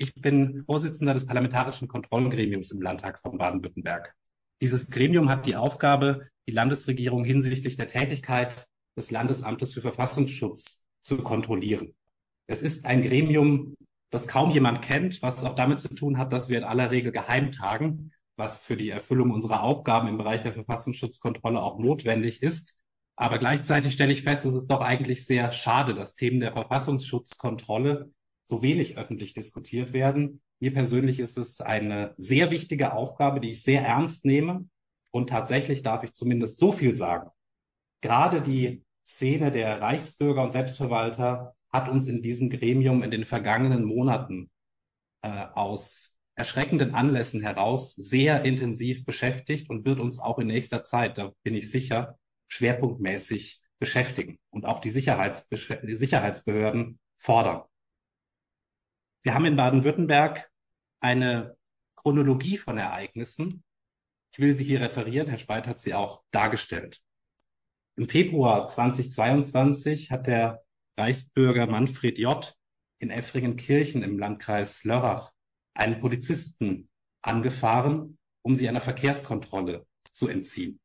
Ich bin Vorsitzender des Parlamentarischen Kontrollgremiums im Landtag von Baden-Württemberg. Dieses Gremium hat die Aufgabe, die Landesregierung hinsichtlich der Tätigkeit des Landesamtes für Verfassungsschutz zu kontrollieren. Es ist ein Gremium, das kaum jemand kennt, was auch damit zu tun hat, dass wir in aller Regel geheim tagen was für die Erfüllung unserer Aufgaben im Bereich der Verfassungsschutzkontrolle auch notwendig ist. Aber gleichzeitig stelle ich fest, es ist doch eigentlich sehr schade, dass Themen der Verfassungsschutzkontrolle so wenig öffentlich diskutiert werden. Mir persönlich ist es eine sehr wichtige Aufgabe, die ich sehr ernst nehme. Und tatsächlich darf ich zumindest so viel sagen. Gerade die Szene der Reichsbürger und Selbstverwalter hat uns in diesem Gremium in den vergangenen Monaten äh, aus erschreckenden Anlässen heraus sehr intensiv beschäftigt und wird uns auch in nächster Zeit, da bin ich sicher, schwerpunktmäßig beschäftigen und auch die, Sicherheitsbesch die Sicherheitsbehörden fordern. Wir haben in Baden-Württemberg eine Chronologie von Ereignissen. Ich will sie hier referieren. Herr Speit hat sie auch dargestellt. Im Februar 2022 hat der Reichsbürger Manfred J. in Effringenkirchen im Landkreis Lörrach einen Polizisten angefahren, um sie einer Verkehrskontrolle zu entziehen.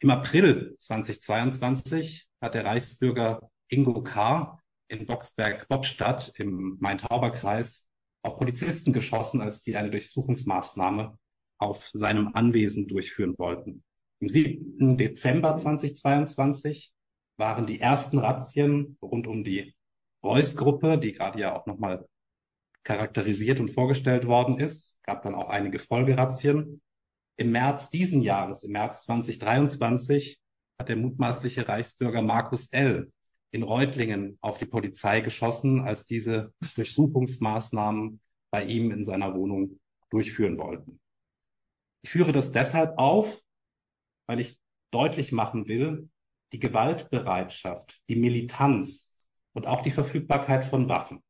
Im April 2022 hat der Reichsbürger Ingo K. in Boxberg-Bobstadt im Main-Tauber-Kreis auf Polizisten geschossen, als die eine Durchsuchungsmaßnahme auf seinem Anwesen durchführen wollten. Im 7. Dezember 2022 waren die ersten Razzien rund um die Reuss-Gruppe, die gerade ja auch nochmal charakterisiert und vorgestellt worden ist. Gab dann auch einige Folgerazzien. Im März diesen Jahres, im März 2023, hat der mutmaßliche Reichsbürger Markus L. in Reutlingen auf die Polizei geschossen, als diese Durchsuchungsmaßnahmen bei ihm in seiner Wohnung durchführen wollten. Ich führe das deshalb auf, weil ich deutlich machen will, die Gewaltbereitschaft, die Militanz und auch die Verfügbarkeit von Waffen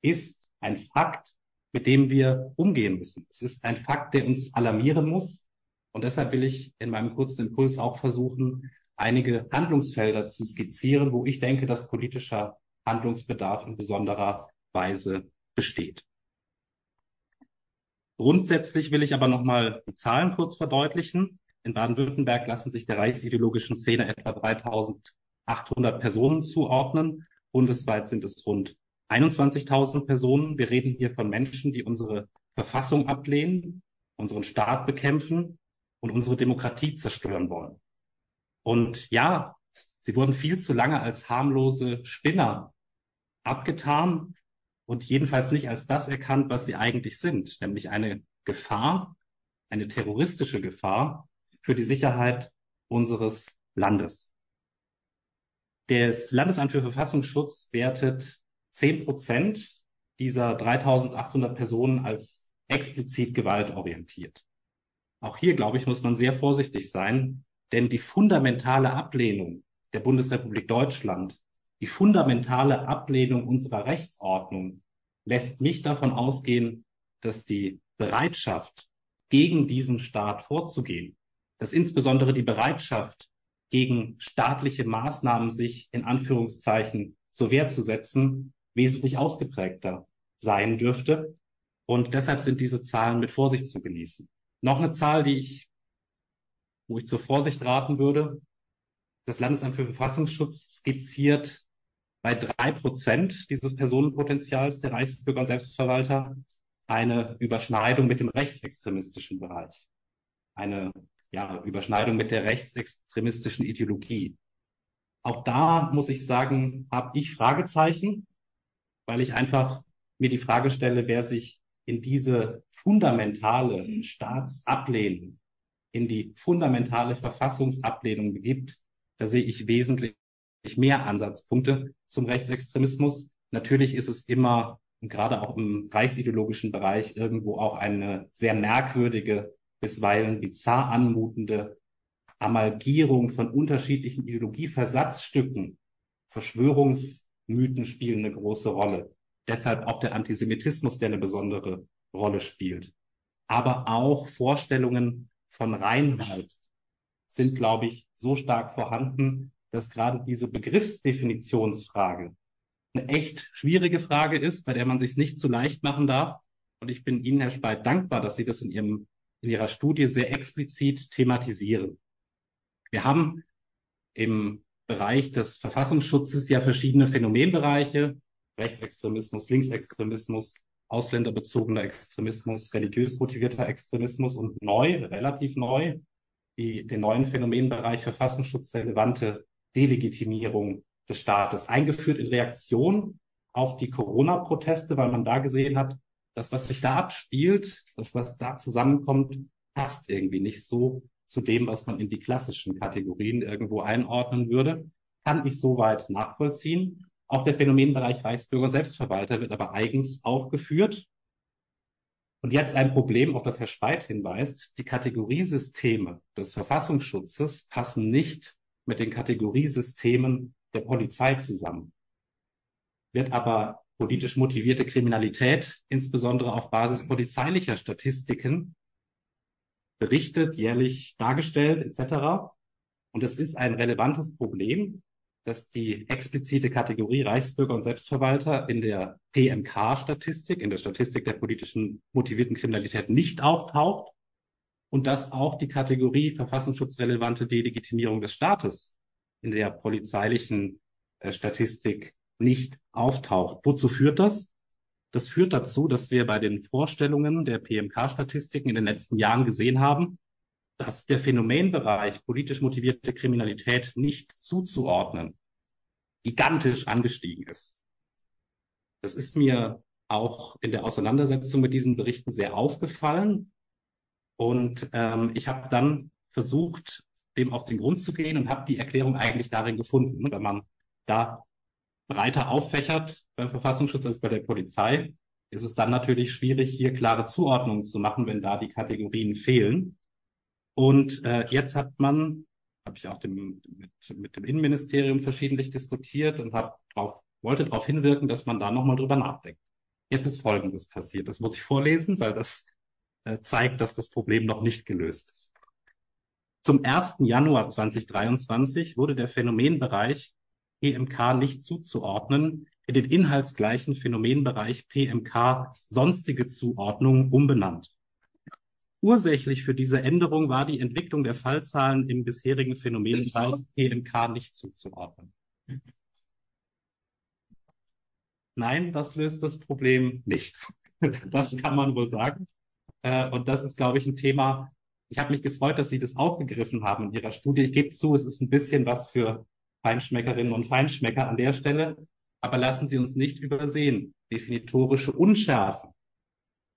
ist ein Fakt, mit dem wir umgehen müssen. Es ist ein Fakt, der uns alarmieren muss. Und deshalb will ich in meinem kurzen Impuls auch versuchen, einige Handlungsfelder zu skizzieren, wo ich denke, dass politischer Handlungsbedarf in besonderer Weise besteht. Grundsätzlich will ich aber nochmal die Zahlen kurz verdeutlichen. In Baden-Württemberg lassen sich der reichsideologischen Szene etwa 3000 800 Personen zuordnen. Bundesweit sind es rund 21.000 Personen. Wir reden hier von Menschen, die unsere Verfassung ablehnen, unseren Staat bekämpfen und unsere Demokratie zerstören wollen. Und ja, sie wurden viel zu lange als harmlose Spinner abgetan und jedenfalls nicht als das erkannt, was sie eigentlich sind, nämlich eine Gefahr, eine terroristische Gefahr für die Sicherheit unseres Landes. Das Landesamt für Verfassungsschutz wertet 10 Prozent dieser 3800 Personen als explizit gewaltorientiert. Auch hier, glaube ich, muss man sehr vorsichtig sein, denn die fundamentale Ablehnung der Bundesrepublik Deutschland, die fundamentale Ablehnung unserer Rechtsordnung lässt mich davon ausgehen, dass die Bereitschaft, gegen diesen Staat vorzugehen, dass insbesondere die Bereitschaft, gegen staatliche Maßnahmen sich in Anführungszeichen zur Wehr zu setzen, wesentlich ausgeprägter sein dürfte. Und deshalb sind diese Zahlen mit Vorsicht zu genießen. Noch eine Zahl, die ich, wo ich zur Vorsicht raten würde. Das Landesamt für Verfassungsschutz skizziert bei drei Prozent dieses Personenpotenzials der Reichsbürger und Selbstverwalter eine Überschneidung mit dem rechtsextremistischen Bereich. Eine ja, Überschneidung mit der rechtsextremistischen Ideologie. Auch da muss ich sagen, habe ich Fragezeichen, weil ich einfach mir die Frage stelle, wer sich in diese fundamentale Staatsablehnung, in die fundamentale Verfassungsablehnung begibt, da sehe ich wesentlich mehr Ansatzpunkte zum Rechtsextremismus. Natürlich ist es immer, gerade auch im reichsideologischen Bereich, irgendwo auch eine sehr merkwürdige, bisweilen bizarr anmutende Amalgierung von unterschiedlichen Ideologieversatzstücken, Verschwörungsmythen spielen eine große Rolle. Deshalb auch der Antisemitismus, der eine besondere Rolle spielt. Aber auch Vorstellungen von Reinheit sind, glaube ich, so stark vorhanden, dass gerade diese Begriffsdefinitionsfrage eine echt schwierige Frage ist, bei der man sich nicht zu leicht machen darf. Und ich bin Ihnen, Herr Speit, dankbar, dass Sie das in, Ihrem, in Ihrer Studie sehr explizit thematisieren. Wir haben im Bereich des Verfassungsschutzes ja verschiedene Phänomenbereiche, Rechtsextremismus, Linksextremismus, ausländerbezogener Extremismus, religiös motivierter Extremismus und neu, relativ neu, die, den neuen Phänomenbereich verfassungsschutzrelevante Delegitimierung des Staates, eingeführt in Reaktion auf die Corona-Proteste, weil man da gesehen hat, das, was sich da abspielt, das, was da zusammenkommt, passt irgendwie nicht so zu dem, was man in die klassischen Kategorien irgendwo einordnen würde. Kann ich soweit nachvollziehen. Auch der Phänomenbereich Reichsbürger Selbstverwalter wird aber eigens aufgeführt. Und jetzt ein Problem, auf das Herr Speit hinweist. Die Kategoriesysteme des Verfassungsschutzes passen nicht mit den Kategoriesystemen der Polizei zusammen. Wird aber politisch motivierte Kriminalität, insbesondere auf Basis polizeilicher Statistiken, berichtet, jährlich dargestellt etc. Und es ist ein relevantes Problem, dass die explizite Kategorie Reichsbürger und Selbstverwalter in der PMK-Statistik, in der Statistik der politischen motivierten Kriminalität nicht auftaucht und dass auch die Kategorie verfassungsschutzrelevante Delegitimierung des Staates in der polizeilichen äh, Statistik nicht auftaucht. Wozu führt das? Das führt dazu, dass wir bei den Vorstellungen der PMK-Statistiken in den letzten Jahren gesehen haben, dass der Phänomenbereich politisch motivierte Kriminalität nicht zuzuordnen gigantisch angestiegen ist. Das ist mir auch in der Auseinandersetzung mit diesen Berichten sehr aufgefallen. Und ähm, ich habe dann versucht, dem auf den Grund zu gehen und habe die Erklärung eigentlich darin gefunden. Wenn man da breiter auffächert beim Verfassungsschutz als bei der Polizei, ist es dann natürlich schwierig, hier klare Zuordnungen zu machen, wenn da die Kategorien fehlen. Und äh, jetzt hat man, habe ich auch dem, mit, mit dem Innenministerium verschiedentlich diskutiert und hab drauf, wollte darauf hinwirken, dass man da nochmal drüber nachdenkt. Jetzt ist Folgendes passiert. Das muss ich vorlesen, weil das äh, zeigt, dass das Problem noch nicht gelöst ist. Zum 1. Januar 2023 wurde der Phänomenbereich PMK nicht zuzuordnen in den inhaltsgleichen Phänomenbereich PMK sonstige Zuordnung umbenannt. Ursächlich für diese Änderung war die Entwicklung der Fallzahlen im bisherigen Phänomenkreis PMK nicht zuzuordnen. Nein, das löst das Problem nicht. Das kann man wohl sagen. Äh, und das ist, glaube ich, ein Thema. Ich habe mich gefreut, dass Sie das aufgegriffen haben in Ihrer Studie. Ich gebe zu, es ist ein bisschen was für Feinschmeckerinnen und Feinschmecker an der Stelle. Aber lassen Sie uns nicht übersehen. Definitorische Unschärfen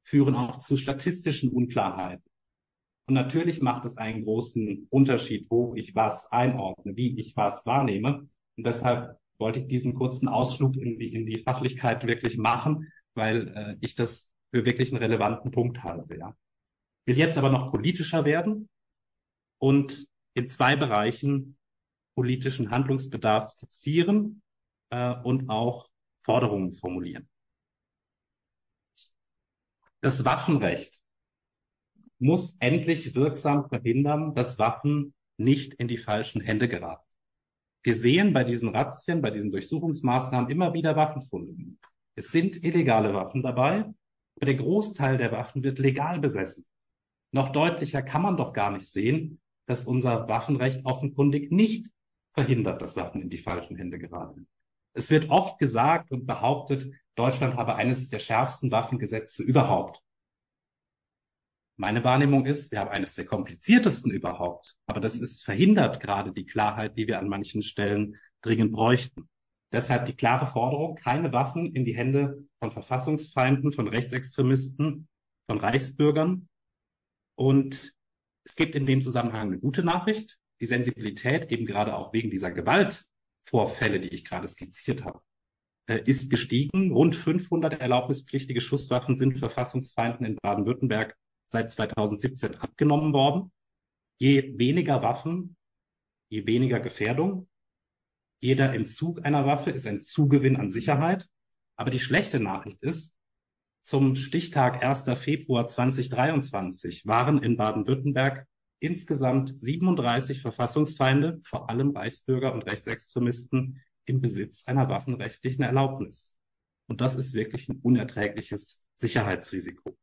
führen auch zu statistischen Unklarheiten. Und natürlich macht es einen großen Unterschied, wo ich was einordne, wie ich was wahrnehme. Und deshalb wollte ich diesen kurzen Ausflug in die, in die Fachlichkeit wirklich machen, weil äh, ich das für wirklich einen relevanten Punkt halte. Ja. Will jetzt aber noch politischer werden und in zwei Bereichen politischen Handlungsbedarf skizzieren äh, und auch Forderungen formulieren. Das Waffenrecht muss endlich wirksam verhindern, dass Waffen nicht in die falschen Hände geraten. Wir sehen bei diesen Razzien, bei diesen Durchsuchungsmaßnahmen immer wieder Waffenfunde. Es sind illegale Waffen dabei, aber der Großteil der Waffen wird legal besessen. Noch deutlicher kann man doch gar nicht sehen, dass unser Waffenrecht offenkundig nicht verhindert, dass Waffen in die falschen Hände geraten. Es wird oft gesagt und behauptet, Deutschland habe eines der schärfsten Waffengesetze überhaupt. Meine Wahrnehmung ist, wir haben eines der kompliziertesten überhaupt. Aber das ist verhindert gerade die Klarheit, die wir an manchen Stellen dringend bräuchten. Deshalb die klare Forderung, keine Waffen in die Hände von Verfassungsfeinden, von Rechtsextremisten, von Reichsbürgern. Und es gibt in dem Zusammenhang eine gute Nachricht. Die Sensibilität, eben gerade auch wegen dieser Gewaltvorfälle, die ich gerade skizziert habe, ist gestiegen. Rund 500 erlaubnispflichtige Schusswaffen sind Verfassungsfeinden in Baden-Württemberg seit 2017 abgenommen worden. Je weniger Waffen, je weniger Gefährdung. Jeder Entzug einer Waffe ist ein Zugewinn an Sicherheit. Aber die schlechte Nachricht ist, zum Stichtag 1. Februar 2023 waren in Baden-Württemberg insgesamt 37 Verfassungsfeinde, vor allem Reichsbürger und Rechtsextremisten, im Besitz einer waffenrechtlichen Erlaubnis. Und das ist wirklich ein unerträgliches Sicherheitsrisiko.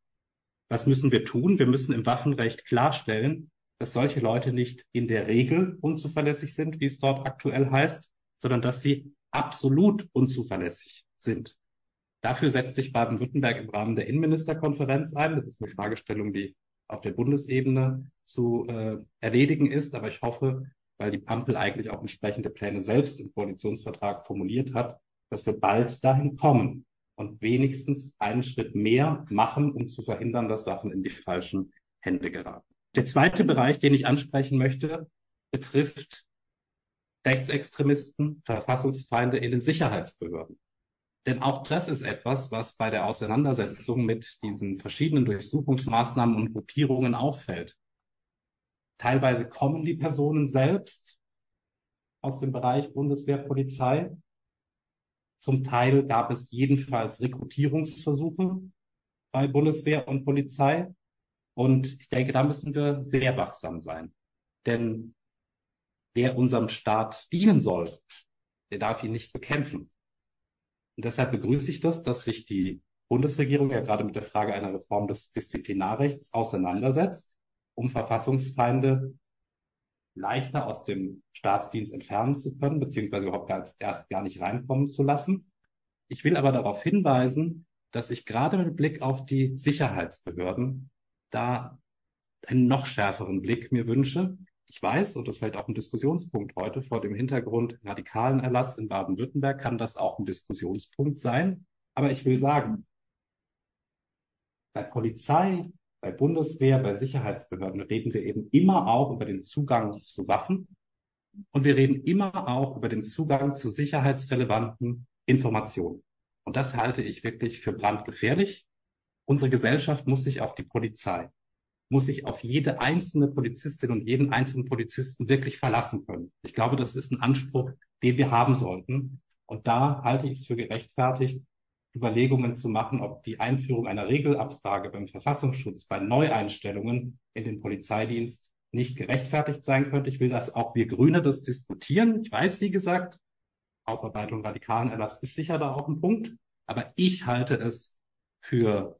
Was müssen wir tun? Wir müssen im Waffenrecht klarstellen, dass solche Leute nicht in der Regel unzuverlässig sind, wie es dort aktuell heißt, sondern dass sie absolut unzuverlässig sind. Dafür setzt sich Baden-Württemberg im Rahmen der Innenministerkonferenz ein. Das ist eine Fragestellung, die auf der Bundesebene zu äh, erledigen ist. Aber ich hoffe, weil die Ampel eigentlich auch entsprechende Pläne selbst im Koalitionsvertrag formuliert hat, dass wir bald dahin kommen, und wenigstens einen Schritt mehr machen, um zu verhindern, dass Waffen in die falschen Hände geraten. Der zweite Bereich, den ich ansprechen möchte, betrifft Rechtsextremisten, Verfassungsfeinde in den Sicherheitsbehörden. Denn auch das ist etwas, was bei der Auseinandersetzung mit diesen verschiedenen Durchsuchungsmaßnahmen und Gruppierungen auffällt. Teilweise kommen die Personen selbst aus dem Bereich Bundeswehr, Polizei, zum Teil gab es jedenfalls Rekrutierungsversuche bei Bundeswehr und Polizei. Und ich denke, da müssen wir sehr wachsam sein. Denn wer unserem Staat dienen soll, der darf ihn nicht bekämpfen. Und deshalb begrüße ich das, dass sich die Bundesregierung ja gerade mit der Frage einer Reform des Disziplinarrechts auseinandersetzt, um Verfassungsfeinde leichter aus dem Staatsdienst entfernen zu können, beziehungsweise überhaupt gar, erst gar nicht reinkommen zu lassen. Ich will aber darauf hinweisen, dass ich gerade mit Blick auf die Sicherheitsbehörden da einen noch schärferen Blick mir wünsche. Ich weiß, und das fällt auch ein Diskussionspunkt heute vor dem Hintergrund radikalen Erlass in Baden-Württemberg, kann das auch ein Diskussionspunkt sein. Aber ich will sagen, bei Polizei, bei Bundeswehr, bei Sicherheitsbehörden reden wir eben immer auch über den Zugang zu Waffen und wir reden immer auch über den Zugang zu sicherheitsrelevanten Informationen. Und das halte ich wirklich für brandgefährlich. Unsere Gesellschaft muss sich auf die Polizei, muss sich auf jede einzelne Polizistin und jeden einzelnen Polizisten wirklich verlassen können. Ich glaube, das ist ein Anspruch, den wir haben sollten. Und da halte ich es für gerechtfertigt, Überlegungen zu machen, ob die Einführung einer Regelabfrage beim Verfassungsschutz bei Neueinstellungen in den Polizeidienst nicht gerechtfertigt sein könnte. Ich will, dass auch wir Grüne das diskutieren. Ich weiß, wie gesagt, Aufarbeitung radikalen Erlass ist sicher da auch ein Punkt. Aber ich halte es für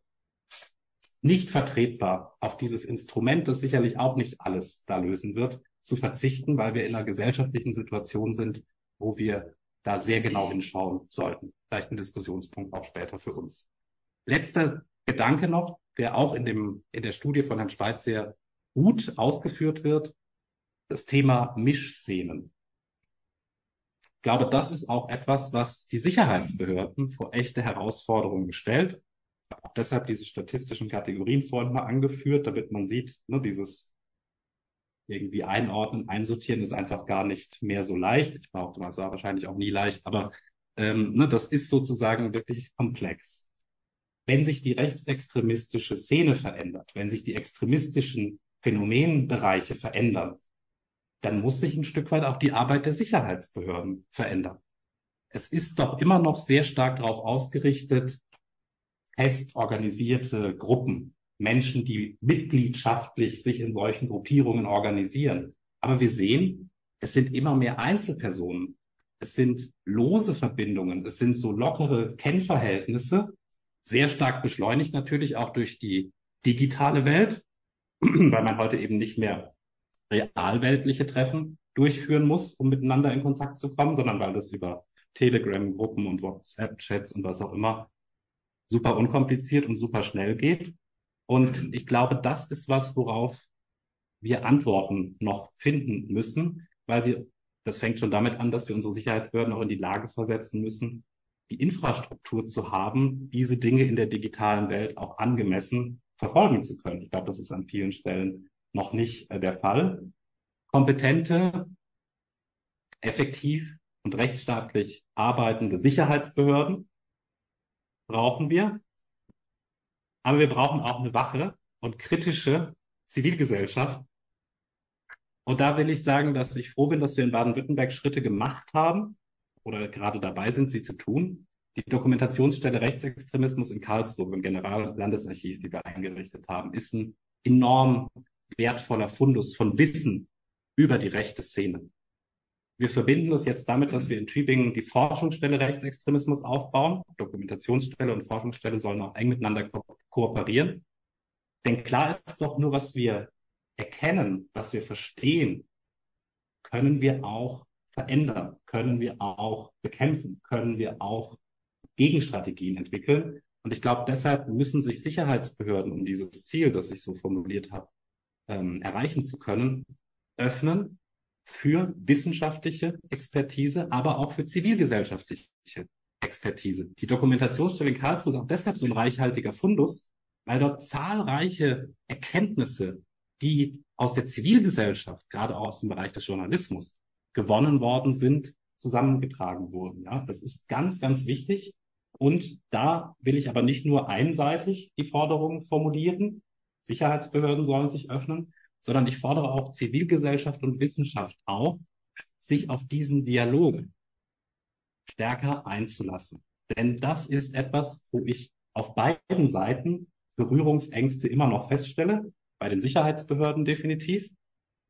nicht vertretbar, auf dieses Instrument, das sicherlich auch nicht alles da lösen wird, zu verzichten, weil wir in einer gesellschaftlichen Situation sind, wo wir da sehr genau hinschauen sollten. Vielleicht ein Diskussionspunkt auch später für uns. Letzter Gedanke noch, der auch in dem, in der Studie von Herrn Schweiz sehr gut ausgeführt wird. Das Thema Mischszenen. Ich glaube, das ist auch etwas, was die Sicherheitsbehörden vor echte Herausforderungen stellt auch deshalb diese statistischen Kategorien vorhin mal angeführt, damit man sieht, ne, dieses irgendwie einordnen, einsortieren ist einfach gar nicht mehr so leicht. Ich behaupte mal, es war wahrscheinlich auch nie leicht, aber ähm, ne, das ist sozusagen wirklich komplex. Wenn sich die rechtsextremistische Szene verändert, wenn sich die extremistischen Phänomenbereiche verändern, dann muss sich ein Stück weit auch die Arbeit der Sicherheitsbehörden verändern. Es ist doch immer noch sehr stark darauf ausgerichtet, fest organisierte Gruppen, Menschen, die mitgliedschaftlich sich in solchen Gruppierungen organisieren. Aber wir sehen, es sind immer mehr Einzelpersonen. Es sind lose Verbindungen. Es sind so lockere Kennverhältnisse, sehr stark beschleunigt natürlich auch durch die digitale Welt, weil man heute eben nicht mehr realweltliche Treffen durchführen muss, um miteinander in Kontakt zu kommen, sondern weil das über Telegram-Gruppen und WhatsApp-Chats und was auch immer super unkompliziert und super schnell geht. Und ich glaube, das ist was, worauf wir Antworten noch finden müssen, weil wir, das fängt schon damit an, dass wir unsere Sicherheitsbehörden auch in die Lage versetzen müssen, die Infrastruktur zu haben, diese Dinge in der digitalen Welt auch angemessen verfolgen zu können. Ich glaube, das ist an vielen Stellen noch nicht äh, der Fall. Kompetente, effektiv und rechtsstaatlich arbeitende Sicherheitsbehörden, brauchen wir. Aber wir brauchen auch eine wache und kritische Zivilgesellschaft. Und da will ich sagen, dass ich froh bin, dass wir in Baden-Württemberg Schritte gemacht haben oder gerade dabei sind, sie zu tun. Die Dokumentationsstelle Rechtsextremismus in Karlsruhe im Generallandesarchiv, die wir eingerichtet haben, ist ein enorm wertvoller Fundus von Wissen über die rechte Szene. Wir verbinden das jetzt damit, dass wir in Tübingen die Forschungsstelle Rechtsextremismus aufbauen. Dokumentationsstelle und Forschungsstelle sollen auch eng miteinander ko kooperieren. Denn klar ist doch nur, was wir erkennen, was wir verstehen, können wir auch verändern, können wir auch bekämpfen, können wir auch Gegenstrategien entwickeln. Und ich glaube, deshalb müssen sich Sicherheitsbehörden, um dieses Ziel, das ich so formuliert habe, ähm, erreichen zu können, öffnen für wissenschaftliche Expertise, aber auch für zivilgesellschaftliche Expertise. Die Dokumentationsstelle in Karlsruhe ist auch deshalb so ein reichhaltiger Fundus, weil dort zahlreiche Erkenntnisse, die aus der Zivilgesellschaft, gerade auch aus dem Bereich des Journalismus, gewonnen worden sind, zusammengetragen wurden. Ja, das ist ganz, ganz wichtig. Und da will ich aber nicht nur einseitig die Forderungen formulieren. Sicherheitsbehörden sollen sich öffnen, sondern ich fordere auch Zivilgesellschaft und Wissenschaft auf, sich auf diesen Dialog stärker einzulassen. Denn das ist etwas, wo ich auf beiden Seiten Berührungsängste immer noch feststelle, bei den Sicherheitsbehörden definitiv,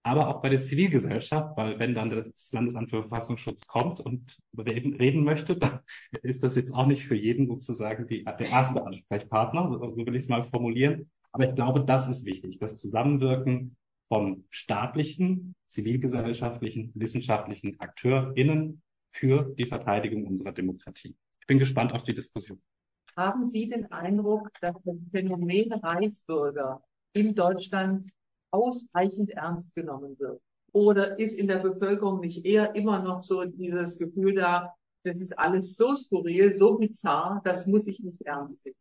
aber auch bei der Zivilgesellschaft, weil wenn dann das Landesamt für Verfassungsschutz kommt und reden, reden möchte, dann ist das jetzt auch nicht für jeden sozusagen die, der erste Ansprechpartner, so, so will ich es mal formulieren. Aber ich glaube, das ist wichtig, das Zusammenwirken von staatlichen, zivilgesellschaftlichen, wissenschaftlichen AkteurInnen für die Verteidigung unserer Demokratie. Ich bin gespannt auf die Diskussion. Haben Sie den Eindruck, dass das Phänomen Reichsbürger in Deutschland ausreichend ernst genommen wird? Oder ist in der Bevölkerung nicht eher immer noch so dieses Gefühl da, das ist alles so skurril, so bizarr, das muss ich nicht ernst nehmen?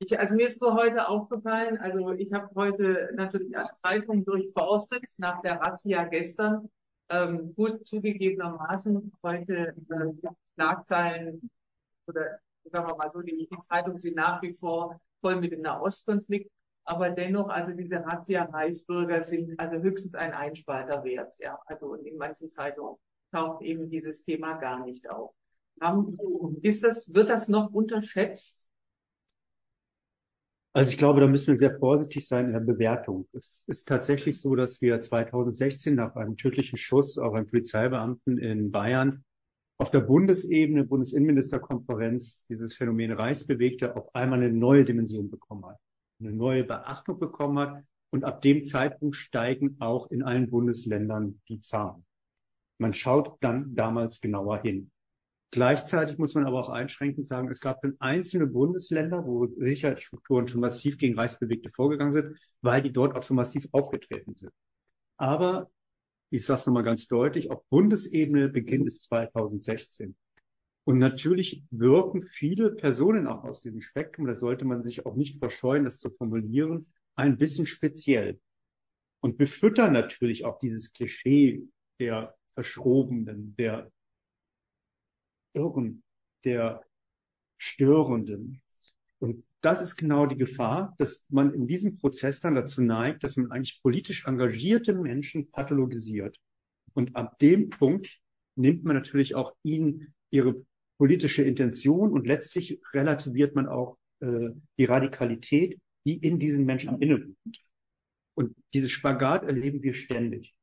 Ich, also mir ist nur heute aufgefallen, also ich habe heute natürlich alle Zeitungen durchforstet nach der Razzia gestern. Ähm, gut zugegebenermaßen heute äh, Schlagzeilen oder sagen wir mal so, die, die Zeitungen sind nach wie vor voll mit dem Nahostkonflikt. Aber dennoch, also diese Razzia-Reichsbürger sind also höchstens ein Einspalter wert. Ja, also in manchen Zeitungen taucht eben dieses Thema gar nicht auf. Ist das, wird das noch unterschätzt? Also ich glaube, da müssen wir sehr vorsichtig sein in der Bewertung. Es ist tatsächlich so, dass wir 2016 nach einem tödlichen Schuss auf einen Polizeibeamten in Bayern auf der Bundesebene, Bundesinnenministerkonferenz, dieses Phänomen Reichsbewegte auf einmal eine neue Dimension bekommen hat. Eine neue Beachtung bekommen hat. Und ab dem Zeitpunkt steigen auch in allen Bundesländern die Zahlen. Man schaut dann damals genauer hin. Gleichzeitig muss man aber auch einschränkend sagen, es gab dann einzelne Bundesländer, wo Sicherheitsstrukturen schon massiv gegen Reichsbewegte vorgegangen sind, weil die dort auch schon massiv aufgetreten sind. Aber ich sage es nochmal ganz deutlich, auf Bundesebene beginnt es 2016. Und natürlich wirken viele Personen auch aus diesem Spektrum, da sollte man sich auch nicht verscheuen, das zu formulieren, ein bisschen speziell. Und befüttern natürlich auch dieses Klischee der Verschrobenen, der Irren, der Störenden. Und das ist genau die Gefahr, dass man in diesem Prozess dann dazu neigt, dass man eigentlich politisch engagierte Menschen pathologisiert. Und ab dem Punkt nimmt man natürlich auch ihnen ihre politische Intention und letztlich relativiert man auch äh, die Radikalität, die in diesen Menschen innewohnt. Und dieses Spagat erleben wir ständig.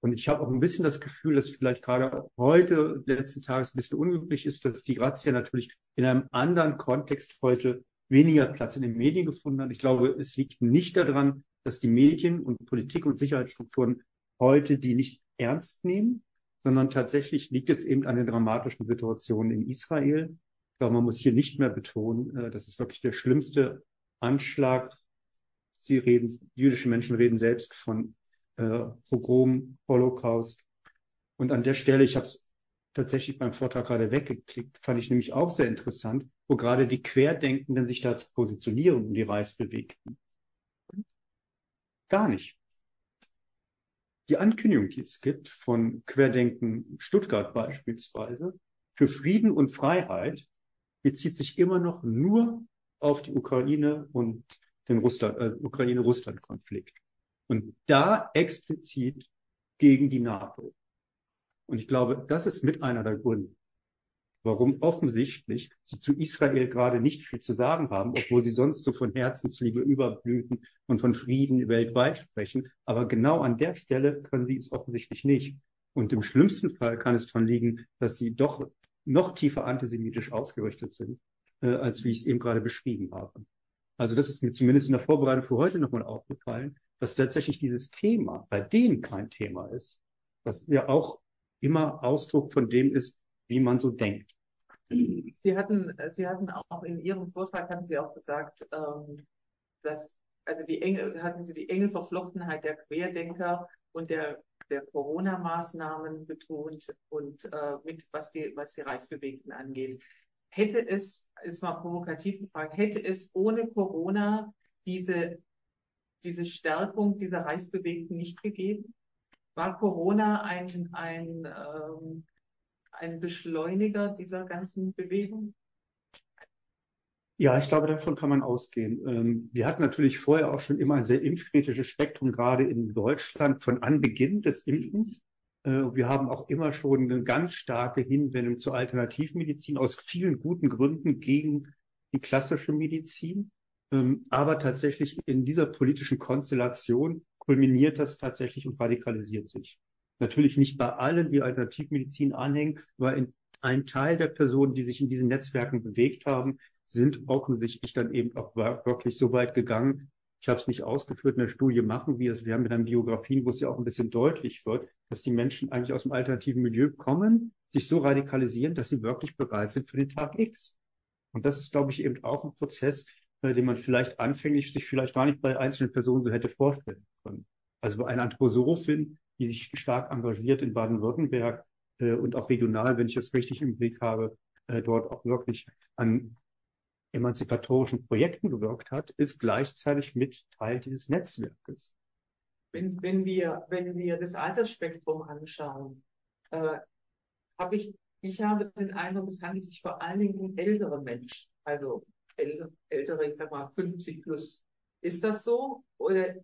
Und ich habe auch ein bisschen das Gefühl, dass vielleicht gerade heute, letzten Tages, ein bisschen unglücklich ist, dass die Razzia natürlich in einem anderen Kontext heute weniger Platz in den Medien gefunden hat. Ich glaube, es liegt nicht daran, dass die Medien und Politik und Sicherheitsstrukturen heute die nicht ernst nehmen, sondern tatsächlich liegt es eben an den dramatischen Situationen in Israel. Ich glaube, man muss hier nicht mehr betonen, äh, das ist wirklich der schlimmste Anschlag. Sie reden, jüdische Menschen reden selbst von äh, Pogrom, Holocaust. Und an der Stelle, ich habe es tatsächlich beim Vortrag gerade weggeklickt, fand ich nämlich auch sehr interessant, wo gerade die Querdenkenden sich dazu positionieren und die Reichsbewegten. Gar nicht die Ankündigung, die es gibt von Querdenken Stuttgart beispielsweise, für Frieden und Freiheit bezieht sich immer noch nur auf die Ukraine und den Russland, äh, Ukraine-Russland-Konflikt. Und da explizit gegen die NATO. Und ich glaube, das ist mit einer der Gründe warum offensichtlich sie zu Israel gerade nicht viel zu sagen haben, obwohl sie sonst so von Herzensliebe überblüten und von Frieden weltweit sprechen. Aber genau an der Stelle können sie es offensichtlich nicht. Und im schlimmsten Fall kann es daran liegen, dass sie doch noch tiefer antisemitisch ausgerichtet sind, äh, als wie ich es eben gerade beschrieben habe. Also das ist mir zumindest in der Vorbereitung für heute nochmal aufgefallen, dass tatsächlich dieses Thema bei denen kein Thema ist, was ja auch immer Ausdruck von dem ist, wie man so denkt. Sie hatten, Sie hatten auch in Ihrem Vortrag hatten Sie auch gesagt, ähm, dass also die enge, hatten Sie die enge Verflochtenheit der Querdenker und der der Corona-Maßnahmen betont und äh, mit was die was die Reichsbewegten angeht. Hätte es, ist mal provokativ gefragt, hätte es ohne Corona diese diese Stärkung dieser Reichsbewegten nicht gegeben? War Corona ein ein ähm, ein Beschleuniger dieser ganzen Bewegung? Ja, ich glaube, davon kann man ausgehen. Ähm, wir hatten natürlich vorher auch schon immer ein sehr impfkritisches Spektrum, gerade in Deutschland, von Anbeginn des Impfens. Äh, wir haben auch immer schon eine ganz starke Hinwendung zur Alternativmedizin aus vielen guten Gründen gegen die klassische Medizin. Ähm, aber tatsächlich in dieser politischen Konstellation kulminiert das tatsächlich und radikalisiert sich. Natürlich nicht bei allen, die Alternativmedizin anhängen, aber in, ein Teil der Personen, die sich in diesen Netzwerken bewegt haben, sind offensichtlich dann eben auch wirklich so weit gegangen. Ich habe es nicht ausgeführt in der Studie, machen wir es. Wir haben mit einem Biografien, wo es ja auch ein bisschen deutlich wird, dass die Menschen eigentlich aus dem alternativen Milieu kommen, sich so radikalisieren, dass sie wirklich bereit sind für den Tag X. Und das ist, glaube ich, eben auch ein Prozess, äh, den man vielleicht anfänglich sich vielleicht gar nicht bei einzelnen Personen so hätte vorstellen können. Also bei einer Anthroposophin die sich stark engagiert in Baden-Württemberg äh, und auch regional, wenn ich das richtig im Blick habe, äh, dort auch wirklich an emanzipatorischen Projekten gewirkt hat, ist gleichzeitig mit Teil dieses Netzwerkes. Wenn, wenn, wir, wenn wir das Altersspektrum anschauen, äh, habe ich, ich habe den Eindruck, es handelt sich vor allen Dingen um ältere Menschen, also ältere, ich sag mal 50 plus. Ist das so? Oder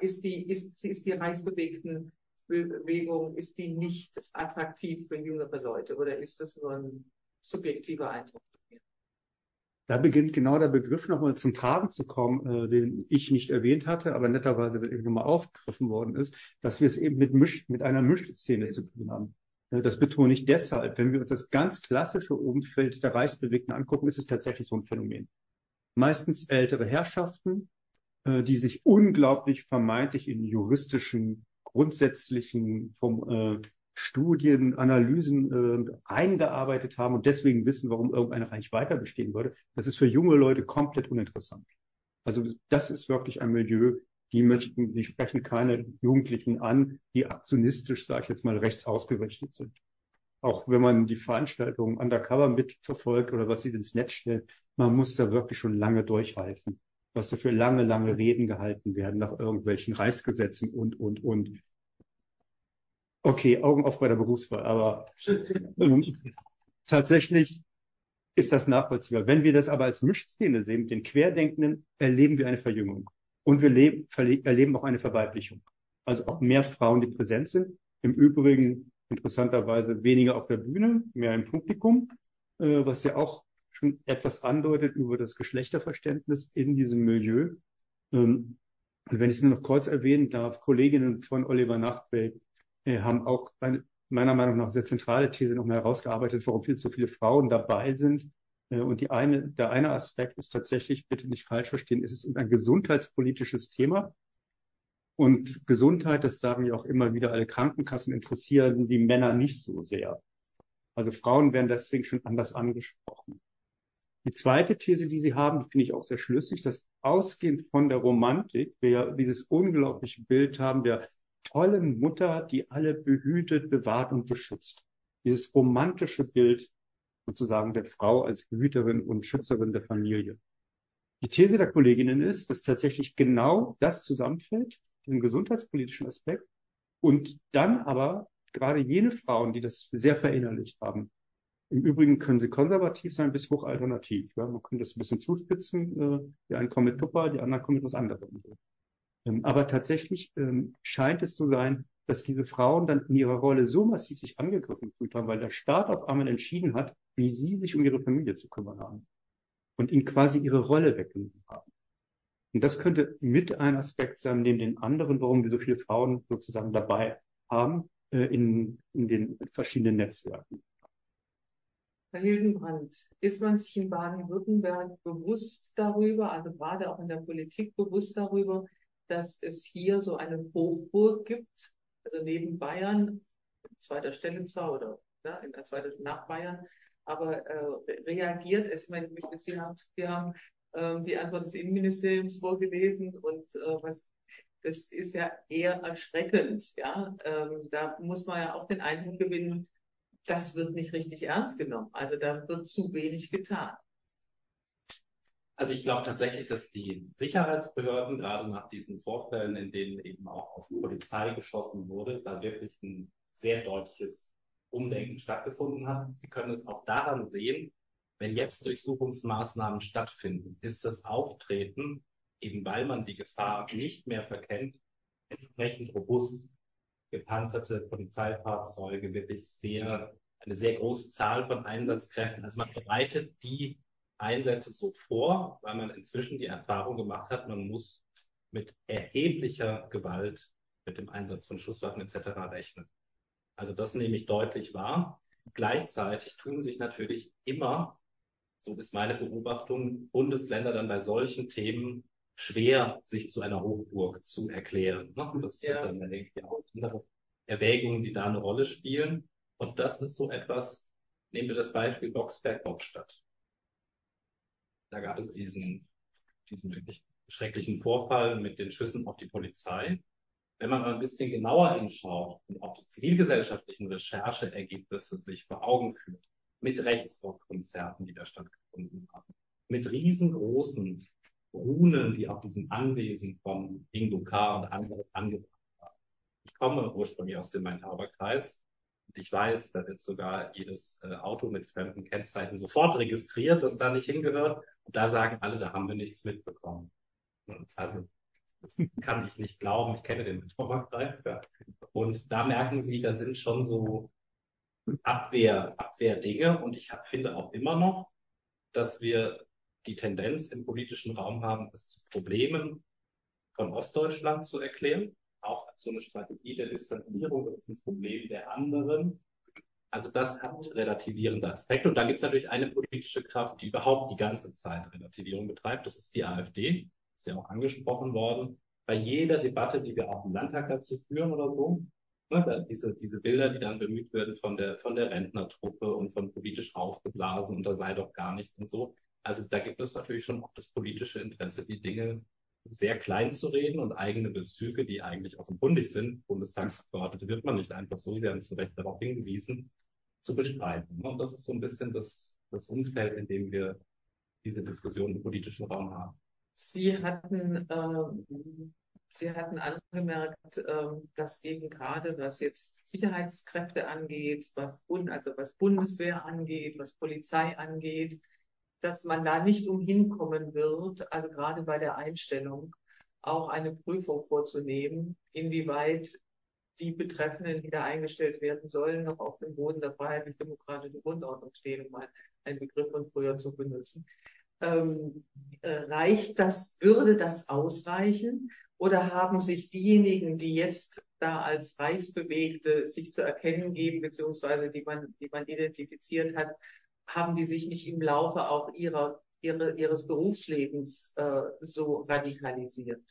ist die, ist, ist die Reichsbewegten Bewegung, ist die nicht attraktiv für jüngere Leute oder ist das nur ein subjektiver Eindruck? Da beginnt genau der Begriff nochmal zum Tragen zu kommen, äh, den ich nicht erwähnt hatte, aber netterweise eben nochmal aufgegriffen worden ist, dass wir es eben mit, Misch, mit einer Mischszene zu tun haben. Äh, das betone ich deshalb, wenn wir uns das ganz klassische Umfeld der Reichsbewegten angucken, ist es tatsächlich so ein Phänomen. Meistens ältere Herrschaften, äh, die sich unglaublich vermeintlich in juristischen, grundsätzlichen vom, äh, Studien, Analysen äh, eingearbeitet haben und deswegen wissen, warum irgendeine Reich weiter bestehen würde. Das ist für junge Leute komplett uninteressant. Also das ist wirklich ein Milieu, die möchten, die sprechen keine Jugendlichen an, die aktionistisch, sage ich jetzt mal, rechts ausgerichtet sind. Auch wenn man die Veranstaltungen undercover mitverfolgt oder was sie ins Netz stellt, man muss da wirklich schon lange durchhalten, was da für lange, lange Reden gehalten werden nach irgendwelchen Reichsgesetzen und, und, und. Okay, Augen auf bei der Berufswahl, aber ähm, tatsächlich ist das nachvollziehbar. Wenn wir das aber als Mischszene sehen, mit den Querdenkenden, erleben wir eine Verjüngung. Und wir leben, erleben auch eine Verweiblichung. Also auch mehr Frauen, die präsent sind. Im Übrigen interessanterweise weniger auf der Bühne, mehr im Publikum, äh, was ja auch schon etwas andeutet über das Geschlechterverständnis in diesem Milieu. Ähm, und wenn ich es nur noch kurz erwähnen darf, Kolleginnen von Oliver Nachtwey äh, haben auch eine meiner Meinung nach sehr zentrale These nochmal herausgearbeitet, warum viel zu viele Frauen dabei sind äh, und die eine, der eine Aspekt ist tatsächlich, bitte nicht falsch verstehen, ist es ein gesundheitspolitisches Thema. Und Gesundheit, das sagen ja auch immer wieder alle Krankenkassen, interessieren die Männer nicht so sehr. Also Frauen werden deswegen schon anders angesprochen. Die zweite These, die Sie haben, finde ich auch sehr schlüssig, dass ausgehend von der Romantik wir ja dieses unglaubliche Bild haben der tollen Mutter, die alle behütet, bewahrt und beschützt. Dieses romantische Bild sozusagen der Frau als Behüterin und Schützerin der Familie. Die These der Kolleginnen ist, dass tatsächlich genau das zusammenfällt, den gesundheitspolitischen Aspekt, und dann aber gerade jene Frauen, die das sehr verinnerlicht haben. Im Übrigen können sie konservativ sein bis hochalternativ. Ja? Man könnte das ein bisschen zuspitzen. Äh, die einen kommen mit Tupper, die anderen kommen mit was anderem. Ähm, aber tatsächlich ähm, scheint es zu sein, dass diese Frauen dann in ihrer Rolle so massiv sich angegriffen gefühlt haben, weil der Staat auf einmal entschieden hat, wie sie sich um ihre Familie zu kümmern haben und ihnen quasi ihre Rolle weggenommen haben. Und das könnte mit ein Aspekt sein, neben den anderen, warum wir so viele Frauen sozusagen dabei haben äh, in, in den verschiedenen Netzwerken. Herr Hildenbrand, ist man sich in Baden-Württemberg bewusst darüber, also gerade auch in der Politik bewusst darüber, dass es hier so eine Hochburg gibt, also neben Bayern, zweiter Stelle zwar oder ja, in der zweiten nach Bayern, aber äh, reagiert es, meine, Sie haben, wir haben äh, die Antwort des Innenministeriums vorgelesen und äh, was, das ist ja eher erschreckend. Ja? Ähm, da muss man ja auch den Eindruck gewinnen, das wird nicht richtig ernst genommen. Also da wird zu wenig getan. Also ich glaube tatsächlich, dass die Sicherheitsbehörden gerade nach diesen Vorfällen, in denen eben auch auf Polizei geschossen wurde, da wirklich ein sehr deutliches Umdenken stattgefunden hat. Sie können es auch daran sehen, wenn jetzt Durchsuchungsmaßnahmen stattfinden, ist das Auftreten, eben weil man die Gefahr nicht mehr verkennt, entsprechend robust. Gepanzerte Polizeifahrzeuge, wirklich sehr, eine sehr große Zahl von Einsatzkräften. Also man bereitet die Einsätze so vor, weil man inzwischen die Erfahrung gemacht hat, man muss mit erheblicher Gewalt, mit dem Einsatz von Schusswaffen etc. rechnen. Also das nehme ich deutlich wahr. Gleichzeitig tun sich natürlich immer, so ist meine Beobachtung, Bundesländer dann bei solchen Themen schwer, sich zu einer Hochburg zu erklären. Ne? Das ja. sind dann denke ich, auch andere Erwägungen, die da eine Rolle spielen. Und das ist so etwas, nehmen wir das Beispiel Boxberg-Hauptstadt. Da gab es diesen, diesen wirklich schrecklichen Vorfall mit den Schüssen auf die Polizei wenn man mal ein bisschen genauer hinschaut und auch die zivilgesellschaftlichen Rechercheergebnisse sich vor Augen führt, mit Rechtsrockkonzerten, die da stattgefunden haben, mit riesengroßen Runen, die auf diesem Anwesen von Ingo K. und anderen angebracht waren. Ich komme ursprünglich aus dem Main-Tauber-Kreis ich weiß, da wird sogar jedes äh, Auto mit fremden Kennzeichen sofort registriert, das da nicht hingehört. Und da sagen alle, da haben wir nichts mitbekommen. Also das kann ich nicht glauben. Ich kenne den Betonpreis. Ja. Und da merken Sie, da sind schon so Abwehr, Abwehrdinge. Und ich hab, finde auch immer noch, dass wir die Tendenz im politischen Raum haben, es zu Problemen von Ostdeutschland zu erklären. Auch so eine Strategie der Distanzierung, das ist ein Problem der anderen. Also das hat relativierende Aspekte. Und dann gibt es natürlich eine politische Kraft, die überhaupt die ganze Zeit Relativierung betreibt. Das ist die AfD ist ja auch angesprochen worden, bei jeder Debatte, die wir auch im Landtag dazu führen oder so, ne, diese, diese Bilder, die dann bemüht werden von der, von der Rentnertruppe und von politisch aufgeblasen und da sei doch gar nichts und so. Also da gibt es natürlich schon auch das politische Interesse, die Dinge sehr klein zu reden und eigene Bezüge, die eigentlich offenkundig sind, Bundestagsabgeordnete wird man nicht einfach so, Sie haben zu Recht darauf hingewiesen, zu bestreiten. Und das ist so ein bisschen das, das Umfeld, in dem wir diese Diskussion im politischen Raum haben. Sie hatten, äh, Sie hatten angemerkt, äh, dass eben gerade was jetzt Sicherheitskräfte angeht, was also was Bundeswehr angeht, was Polizei angeht, dass man da nicht umhin kommen wird, also gerade bei der Einstellung auch eine Prüfung vorzunehmen, inwieweit die Betreffenden, die da eingestellt werden sollen, noch auf dem Boden der freiheitlich-demokratischen Grundordnung stehen, um mal einen Begriff von früher zu benutzen. Ähm, äh, reicht das, würde das ausreichen? Oder haben sich diejenigen, die jetzt da als Reichsbewegte sich zu erkennen geben, beziehungsweise die man, die man identifiziert hat, haben die sich nicht im Laufe auch ihrer, ihre, ihres Berufslebens äh, so radikalisiert?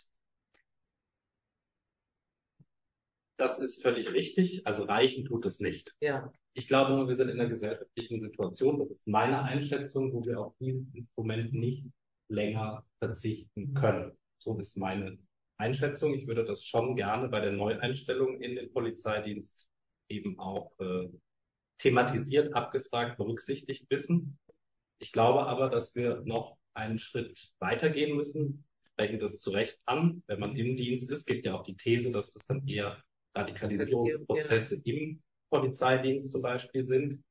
Das ist völlig richtig. Also reichen tut es nicht. Ja. Ich glaube nur, wir sind in einer gesellschaftlichen Situation, das ist meine Einschätzung, wo wir auf dieses Instrument nicht länger verzichten können. So ist meine Einschätzung. Ich würde das schon gerne bei der Neueinstellung in den Polizeidienst eben auch äh, thematisiert, abgefragt, berücksichtigt wissen. Ich glaube aber, dass wir noch einen Schritt weitergehen müssen, sprechen das zu Recht an. Wenn man im Dienst ist, gibt ja auch die These, dass das dann eher Radikalisierungsprozesse im Polizeidienst zum Beispiel sind.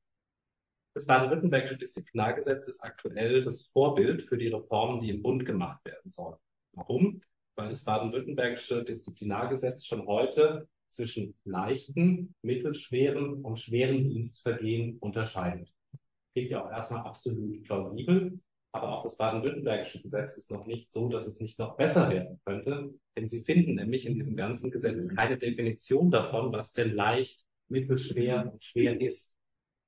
Das baden-württembergische Disziplinargesetz ist aktuell das Vorbild für die Reformen, die im Bund gemacht werden sollen. Warum? Weil das baden-württembergische Disziplinargesetz schon heute zwischen leichten, mittelschweren und schweren Dienstvergehen unterscheidet. Klingt ja auch erstmal absolut plausibel, aber auch das baden-württembergische Gesetz ist noch nicht so, dass es nicht noch besser werden könnte, denn Sie finden nämlich in diesem ganzen Gesetz keine Definition davon, was denn leicht, mittelschwer und schwer ist.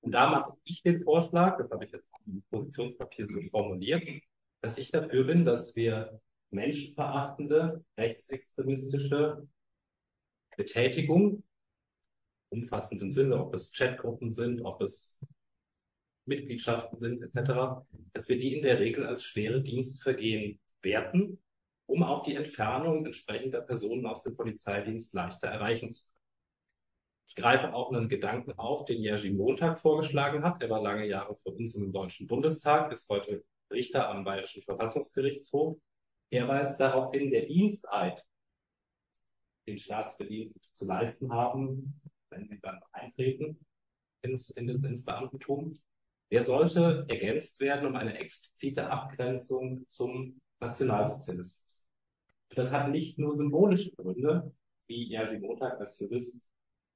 Und da mache ich den Vorschlag, das habe ich jetzt im Positionspapier so formuliert, dass ich dafür bin, dass wir menschenverachtende, rechtsextremistische Betätigung, umfassenden Sinne, ob es Chatgruppen sind, ob es Mitgliedschaften sind, etc., dass wir die in der Regel als schwere Dienstvergehen werten, um auch die Entfernung entsprechender Personen aus dem Polizeidienst leichter erreichen zu können. Ich greife auch einen Gedanken auf, den Jerzy Montag vorgeschlagen hat. Er war lange Jahre für uns im Deutschen Bundestag, ist heute Richter am Bayerischen Verfassungsgerichtshof. Er weist darauf hin, der Diensteid den Staatsbedienst zu leisten haben, wenn sie dann eintreten ins, in, ins Beamtentum, der sollte ergänzt werden um eine explizite Abgrenzung zum Nationalsozialismus. Das hat nicht nur symbolische Gründe, wie Jerzy Montag als Jurist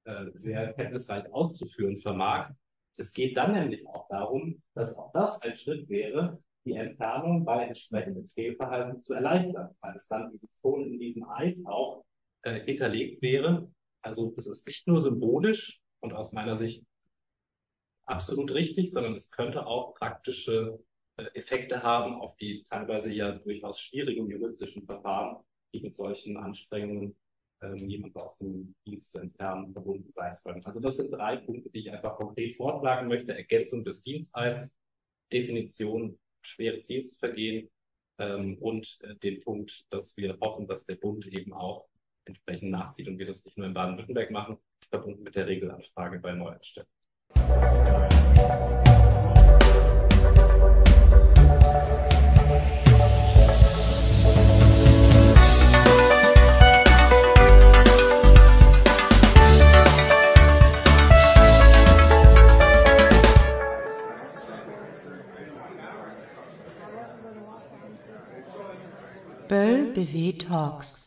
äh, sehr kenntnisreich auszuführen vermag. Es geht dann nämlich auch darum, dass auch das ein Schritt wäre, die Entfernung bei entsprechendem Fehlverhalten zu erleichtern, weil es dann schon in diesem Eid auch äh, hinterlegt wäre. Also es ist nicht nur symbolisch und aus meiner Sicht absolut richtig, sondern es könnte auch praktische äh, Effekte haben auf die teilweise ja durchaus schwierigen juristischen Verfahren, die mit solchen Anstrengungen ähm, jemand aus dem Dienst zu entfernen verbunden sein sollen. Also das sind drei Punkte, die ich einfach konkret vorschlagen möchte. Ergänzung des Diensteils, Definition schweres Dienstvergehen ähm, und äh, den Punkt, dass wir hoffen, dass der Bund eben auch entsprechend nachzieht und wir das nicht nur in Baden-Württemberg machen, verbunden mit der Regelanfrage bei Neueinstellungen. Böll BW Talks